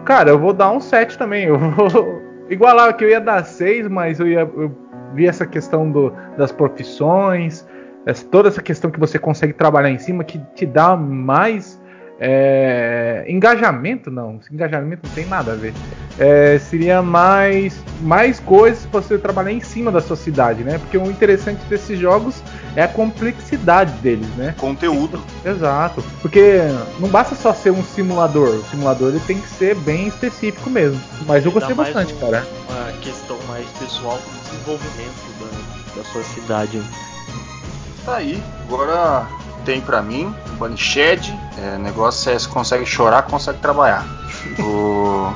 Cara, eu vou dar um 7 também. Eu vou igualar que eu ia dar 6, mas eu ia eu vi essa questão do, das profissões, essa, toda essa questão que você consegue trabalhar em cima que te dá mais é, engajamento não, engajamento não tem nada a ver. É, seria mais mais coisas para você trabalhar em cima da sua cidade, né? Porque o interessante desses jogos é a complexidade deles, né? Conteúdo. Exato. Porque não basta só ser um simulador. O simulador ele tem que ser bem específico mesmo. Mas eu gostei bastante, um, cara. Uma questão mais pessoal pro desenvolvimento da, da sua cidade. Tá aí. Agora tem para mim, Banished, é, negócio é se consegue chorar, consegue trabalhar. o...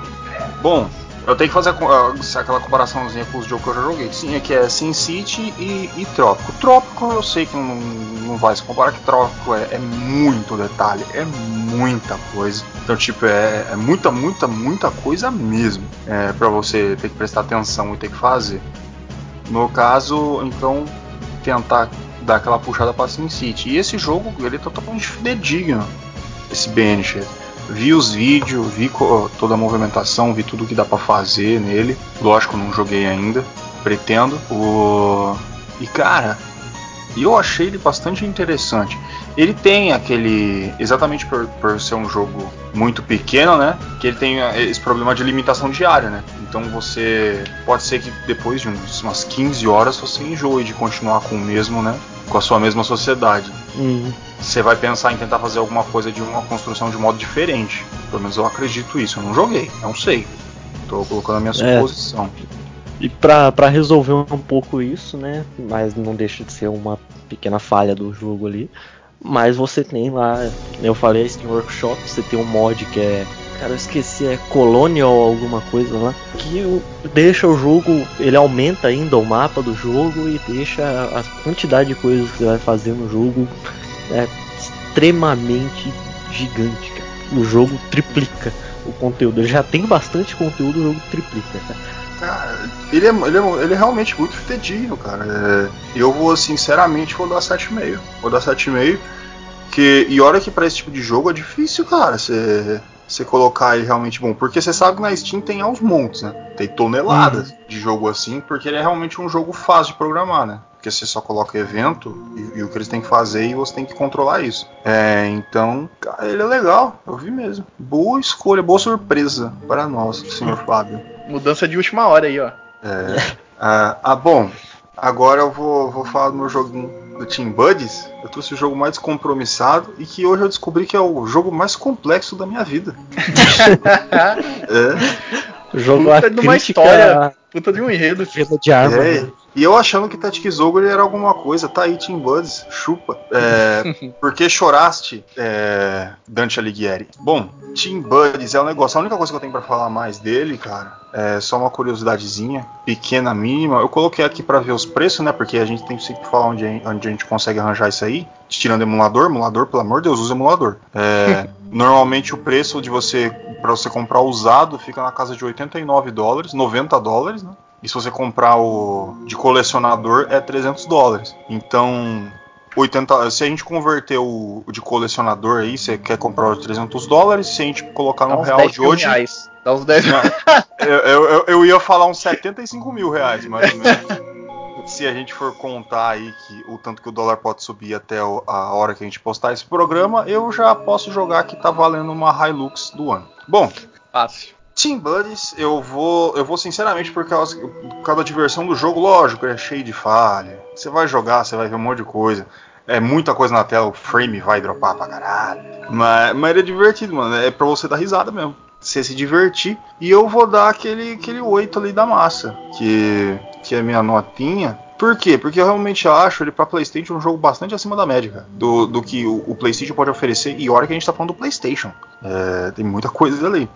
Bom, eu tenho que fazer aquela comparaçãozinha com os jogos que eu já joguei. Sim, aqui é Sin City e, e Trópico. Trópico eu sei que não, não vai se comparar, que Trópico é, é muito detalhe, é muita coisa. Então, tipo, é, é muita, muita, muita coisa mesmo é, para você ter que prestar atenção e ter que fazer. No caso, então, tentar dar aquela puxada para Sin City. E esse jogo, ele é totalmente fidedigno, esse Banished. Vi os vídeos, vi toda a movimentação, vi tudo que dá para fazer nele. Lógico, não joguei ainda, pretendo. O... E cara, eu achei ele bastante interessante. Ele tem aquele. Exatamente por, por ser um jogo muito pequeno, né? Que ele tem esse problema de limitação diária, né? Então você. Pode ser que depois de umas 15 horas você enjoe de continuar com o mesmo, né? Com a sua mesma sociedade. Uhum. Você vai pensar em tentar fazer alguma coisa de uma construção de modo diferente. Pelo menos eu acredito isso. Eu não joguei, não sei. Tô colocando a minha é. suposição. É. E para resolver um pouco isso, né? Mas não deixa de ser uma pequena falha do jogo ali. Mas você tem lá, eu falei Steam Workshop, você tem um mod que é. Cara, eu esqueci, é Colonial ou alguma coisa lá. Que deixa o jogo, ele aumenta ainda o mapa do jogo e deixa a quantidade de coisas que você vai fazer no jogo é extremamente gigante, cara. O jogo triplica o conteúdo. Ele já tem bastante conteúdo, o jogo triplica, cara. Cara, ele é, ele é, ele é realmente muito fidedigno, cara. É, eu vou, sinceramente, vou dar 7,5. Vou dar 7,5 Que, e olha que pra esse tipo de jogo é difícil, cara, você colocar ele realmente bom. Porque você sabe que na Steam tem aos montes, né? Tem toneladas de jogo assim, porque ele é realmente um jogo fácil de programar, né? Porque você só coloca evento e, e o que eles têm que fazer e você tem que controlar isso. É, então, cara, ele é legal, eu vi mesmo. Boa escolha, boa surpresa para nós, senhor Fábio. Mudança de última hora aí, ó. É, ah, ah, bom, agora eu vou, vou falar do meu joguinho do Team Buddies. Eu trouxe o jogo mais descompromissado e que hoje eu descobri que é o jogo mais complexo da minha vida. é. O jogo Puta a de uma crítica história. Puta de um enredo. enredo de arma. É, né? E eu achando que Tactics Ogre era alguma coisa, tá aí Team Buddies, chupa. É, por que choraste, é, Dante Alighieri? Bom, Team Buddies é um negócio, a única coisa que eu tenho pra falar mais dele, cara, é só uma curiosidadezinha, pequena, mínima. Eu coloquei aqui pra ver os preços, né, porque a gente tem que sempre falar onde, onde a gente consegue arranjar isso aí. Tirando emulador, emulador, pelo amor de Deus, usa emulador. É, normalmente o preço de você, para você comprar usado, fica na casa de 89 dólares, 90 dólares, né? E se você comprar o de colecionador é 300 dólares. Então, 80, se a gente converter o, o de colecionador aí, você quer comprar os 300 dólares, se a gente colocar Dá no real 10 de hoje, reais. Dá uns 10 mil. eu, eu, eu- eu ia falar uns 75 mil reais, mais ou menos. Se a gente for contar aí que o tanto que o dólar pode subir até a hora que a gente postar esse programa, eu já posso jogar que tá valendo uma Hilux do ano. Bom, Fácil. Team Buddies, eu vou, eu vou sinceramente por causa, por causa da diversão do jogo, lógico, é cheio de falha. Você vai jogar, você vai ver um monte de coisa. É muita coisa na tela, o frame vai dropar pra caralho. Mas, mas é divertido, mano. É pra você dar risada mesmo. Você se divertir. E eu vou dar aquele, aquele 8 ali da massa. Que, que é a minha notinha. Por quê? Porque eu realmente acho ele pra Playstation um jogo bastante acima da média, cara, do, do que o, o Playstation pode oferecer. E olha que a gente tá falando do Playstation. É, tem muita coisa ali.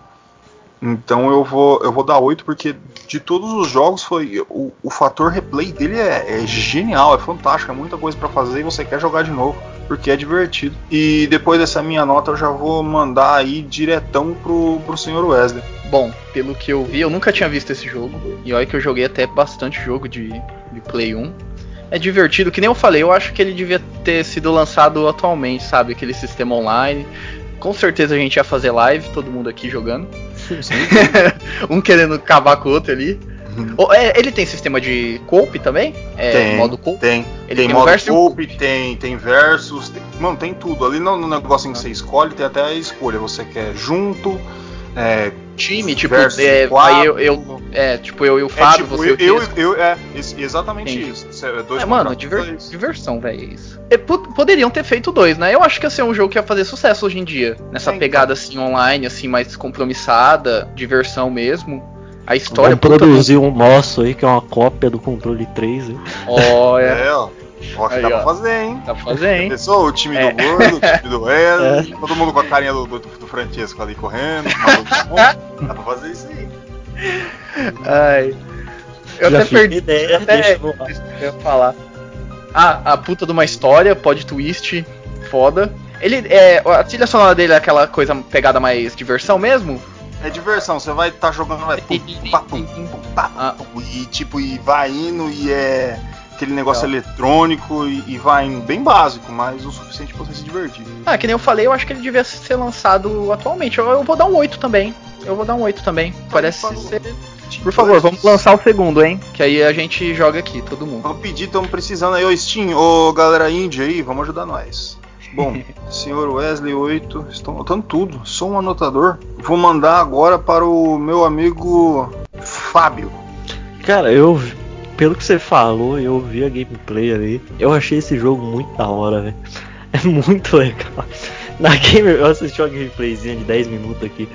Então eu vou, eu vou dar 8 porque de todos os jogos foi o, o fator replay dele é, é genial, é fantástico, é muita coisa pra fazer e você quer jogar de novo porque é divertido. E depois dessa minha nota eu já vou mandar aí diretão pro, pro senhor Wesley. Bom, pelo que eu vi, eu nunca tinha visto esse jogo. E olha que eu joguei até bastante jogo de, de Play 1. É divertido, que nem eu falei, eu acho que ele devia ter sido lançado atualmente, sabe? Aquele sistema online. Com certeza a gente ia fazer live, todo mundo aqui jogando. um querendo acabar com o outro ali. Oh, é, ele tem sistema de coop também? É, tem, modo coop? tem. Ele tem tem modo e coop, tem, tem versus, tem, mano, tem tudo. Ali no, no negocinho que você escolhe, tem até a escolha. Você quer junto, é, Time, tipo, é, aí eu, eu- é, tipo, eu e o é Fábio, tipo, você e eu, o eu, eu- é, ex- exatamente Entendi. isso. Cê- dois É, mano, diver- dois. diversão, velho. isso. E po- poderiam ter feito dois, né? Eu acho que ia ser um jogo que ia fazer sucesso hoje em dia. Nessa É, então. pegada assim online, assim, mais compromissada, diversão mesmo. A história Vamos puta, produzir um nosso aí, que é uma cópia do controle 3. hein? Ó, é. É, ó. Ó, que Aí, dá pra fazer, hein? Dá pra fazer, hein? Pensou? O time É. do Gordo, o time do Wesley, todo mundo com a carinha do, do, do Francesco ali correndo. Dá pra fazer isso aí. Ai. Eu Já até fica perdi. ideia, até-. Isso que eu ia falar. Ah, a puta de uma história, pode twist, foda. Ele é. A trilha sonora dele é aquela coisa pegada mais diversão mesmo? É diversão, você vai estar jogando, vai pum, pum, pum, pum, pum, pum, e tipo, e vai indo e é aquele negócio eletrônico e, e vai bem básico, mas o suficiente pra você se divertir. Ah, que nem eu falei, eu acho que ele devia ser lançado atualmente. Eu, eu vou dar um 8 também. Eu vou dar um 8 também. Parece ser. Por favor, vamos lançar o segundo, hein? Que aí a gente joga aqui, todo mundo. Vamos pedir, estamos precisando aí, ô Steam, ô galera índia aí, vamos ajudar nós. Bom, senhor Wesley 8, estou anotando tudo, sou um anotador. Vou mandar agora para o meu amigo Fábio. Cara, eu. Pelo que você falou, eu vi a gameplay ali. Eu achei esse jogo muito da hora, velho. É muito legal. Na game, eu assisti uma gameplayzinha de 10 minutos aqui.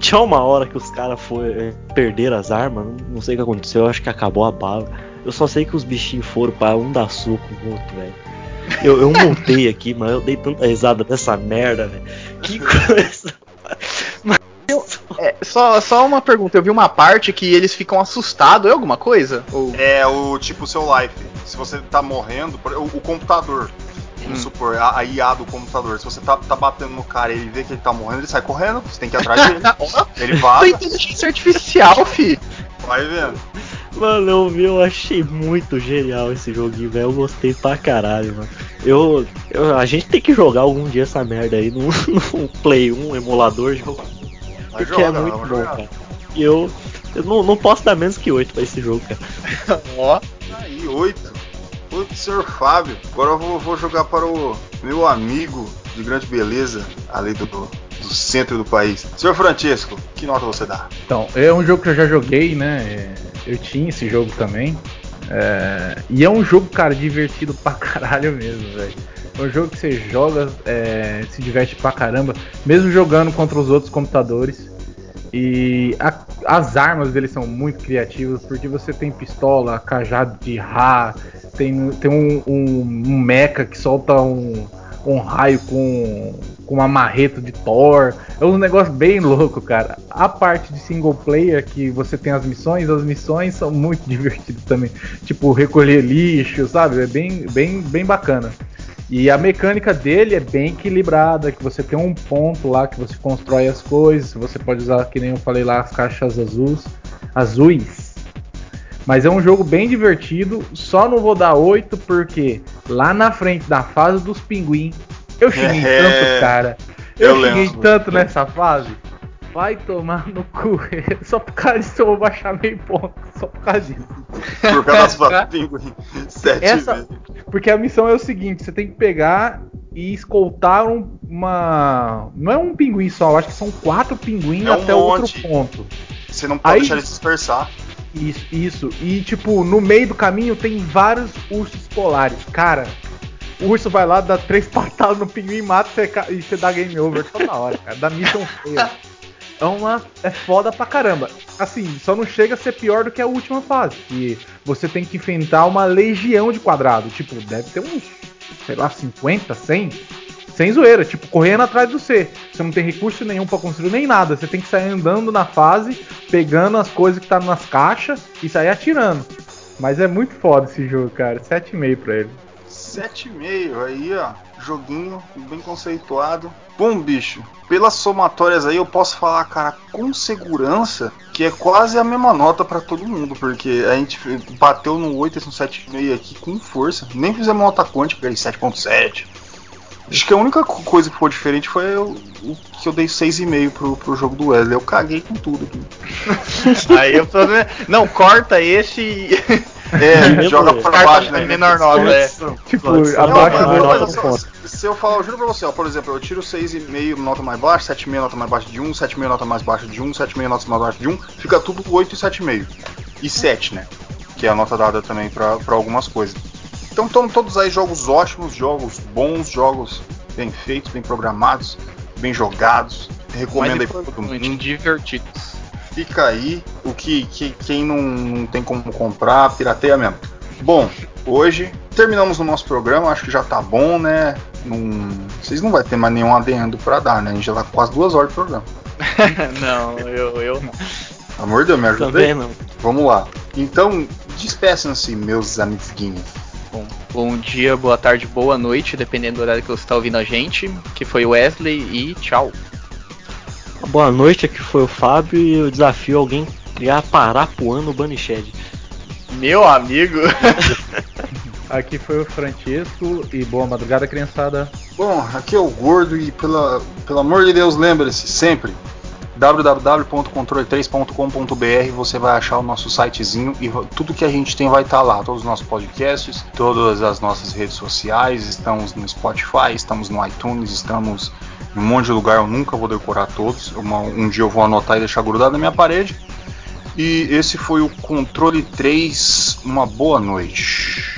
Tinha uma hora que os caras foi- perderam as armas, não, sei o que aconteceu, eu acho que acabou a bala. Eu só sei que os bichinhos foram pra um dar soco no outro, velho. Eu, eu montei aqui, mas eu dei tanta risada dessa merda, velho. Que coisa. É, só, só uma pergunta, eu vi uma parte que eles ficam assustados, é alguma coisa? Ou... É o tipo seu life. Se você tá morrendo, o, o computador, vamos Hum. supor, a, a IA do computador, se você tá, tá batendo no cara e ele vê que ele tá morrendo, ele sai correndo, você tem que ir atrás dele. Ele Foi vaza, inteligência artificial, fi. vai vendo. Mano, eu vi, eu achei muito genial esse joguinho, velho. Eu gostei pra caralho, mano. Eu, eu, a gente tem que jogar algum dia essa merda aí no, no Play 1 emulador, jogo. Porque é jogar, muito vamos bom, jogar. cara. E eu, eu não, não posso dar menos que 8 pra esse jogo, cara. Ó, Aí, oito. Oito, senhor Fábio. Agora eu vou, vou jogar para o meu amigo de grande beleza, ali do, do centro do país. Senhor Francesco, que nota você dá? Então, é um jogo que eu já joguei, né? É, Eu tinha esse jogo também. É, E é um jogo, cara, divertido pra caralho mesmo, velho. É um jogo que você joga, é, se diverte pra caramba, mesmo jogando contra os outros computadores. E a- as armas dele são muito criativas, porque você tem pistola, cajado de Ra, tem, tem um, um, um mecha que solta um, um raio com, com uma marreta de Thor. É um negócio bem louco, cara. A parte de single player que você tem as missões, as missões são muito divertidas também. Tipo, recolher lixo, sabe? É bem, bem, bem bacana. E a mecânica dele é bem equilibrada, que você tem um ponto lá que você constrói as coisas, você pode usar, que nem eu falei lá, as caixas azuis. azuis. Mas é um jogo bem divertido, só não vou dar 8 porque lá na frente da fase dos pinguins, eu xinguei É. tanto, cara. Eu, Eu xinguei lembro. tanto nessa fase. Vai tomar no cu. Só por causa disso eu vou baixar meio ponto. Só por causa disso. Por causa das sua pinguim. Sete Essa- vezes. Porque a missão é o seguinte: você tem que pegar e escoltar um- uma. Não é um pinguim só, eu acho que são quatro pinguins É um até outro monte. ponto. Você não pode Aí- deixar ele se dispersar. Isso, isso. E tipo, no meio do caminho tem vários ursos polares. Cara, o urso vai lá, dá três patadas no pinguim, mata e você dá game over toda hora, cara. Dá missão feia. É uma. É foda pra caramba. Assim, só não chega a ser pior do que a última fase. Que você tem que enfrentar uma legião de quadrado. Tipo, deve ter uns, sei lá, 50, 100. Sem zoeira, tipo, correndo atrás do C. Você não tem recurso nenhum pra construir nem nada. Você tem que sair andando na fase, pegando as coisas que tá nas caixas e sair atirando. Mas é muito foda esse jogo, cara. 7,5 pra ele. 7,5 aí, ó. Joguinho bem conceituado. Bom, bicho, pelas somatórias aí eu posso falar, cara, com segurança que é quase a mesma nota pra todo mundo, porque a gente bateu no 8 e no 7,5 aqui com força. Nem fizemos nota quântica, aí 7,7. Acho que a única co- coisa que foi diferente foi o, o que eu dei 6,5 pro, pro jogo do Wesley. Eu caguei com tudo. aqui. aí o problema é. Não, corta esse e. É, joga eu. pra baixo, né? menor nota, é. Tipo, Pode ser. abaixo do nota ponto. se eu falar, eu juro pra você, ó, por exemplo, eu tiro 6,5 nota mais baixa, 7,5 nota mais baixa de 1, 7,5 nota mais baixa de 1, 7,5 nota mais baixa de 1, fica tudo 8 e 7,5. E 7, né? Que é a nota dada também pra, pra algumas coisas. Então estão todos aí jogos ótimos, jogos bons, jogos bem feitos, bem programados, bem jogados. Recomendo aí pra todo mundo. divertidos. Fica aí o que, que quem não, não tem como comprar, pirateia mesmo. Bom, hoje terminamos o nosso programa, acho que já tá bom, né? Não, vocês não vai ter mais nenhum adendo pra dar, né? A gente já tá com quase duas horas de programa. não, eu, eu não. Amor de Deus, me ajuda Também aí. não. Vamos lá. Então, despeçam-se, meus amiguinhos. Bom, bom dia, boa tarde, boa noite, dependendo do horário que você está ouvindo a gente. Que foi o Wesley e tchau. Boa noite, aqui foi o Fábio e eu desafio alguém criar Parapuã no Banished. Meu amigo. Aqui foi o Francesco e boa madrugada, criançada. Bom, aqui é o Gordo e pela, pelo amor de Deus, lembre-se sempre www.controle3.com.br você vai achar o nosso sitezinho e tudo que a gente tem vai estar lá, todos os nossos podcasts, todas as nossas redes sociais, estamos no Spotify, estamos no iTunes, estamos em um monte de lugar, eu nunca vou decorar todos, uma- um dia eu vou anotar e deixar grudado na minha parede. E esse foi o Controle 3, uma boa noite.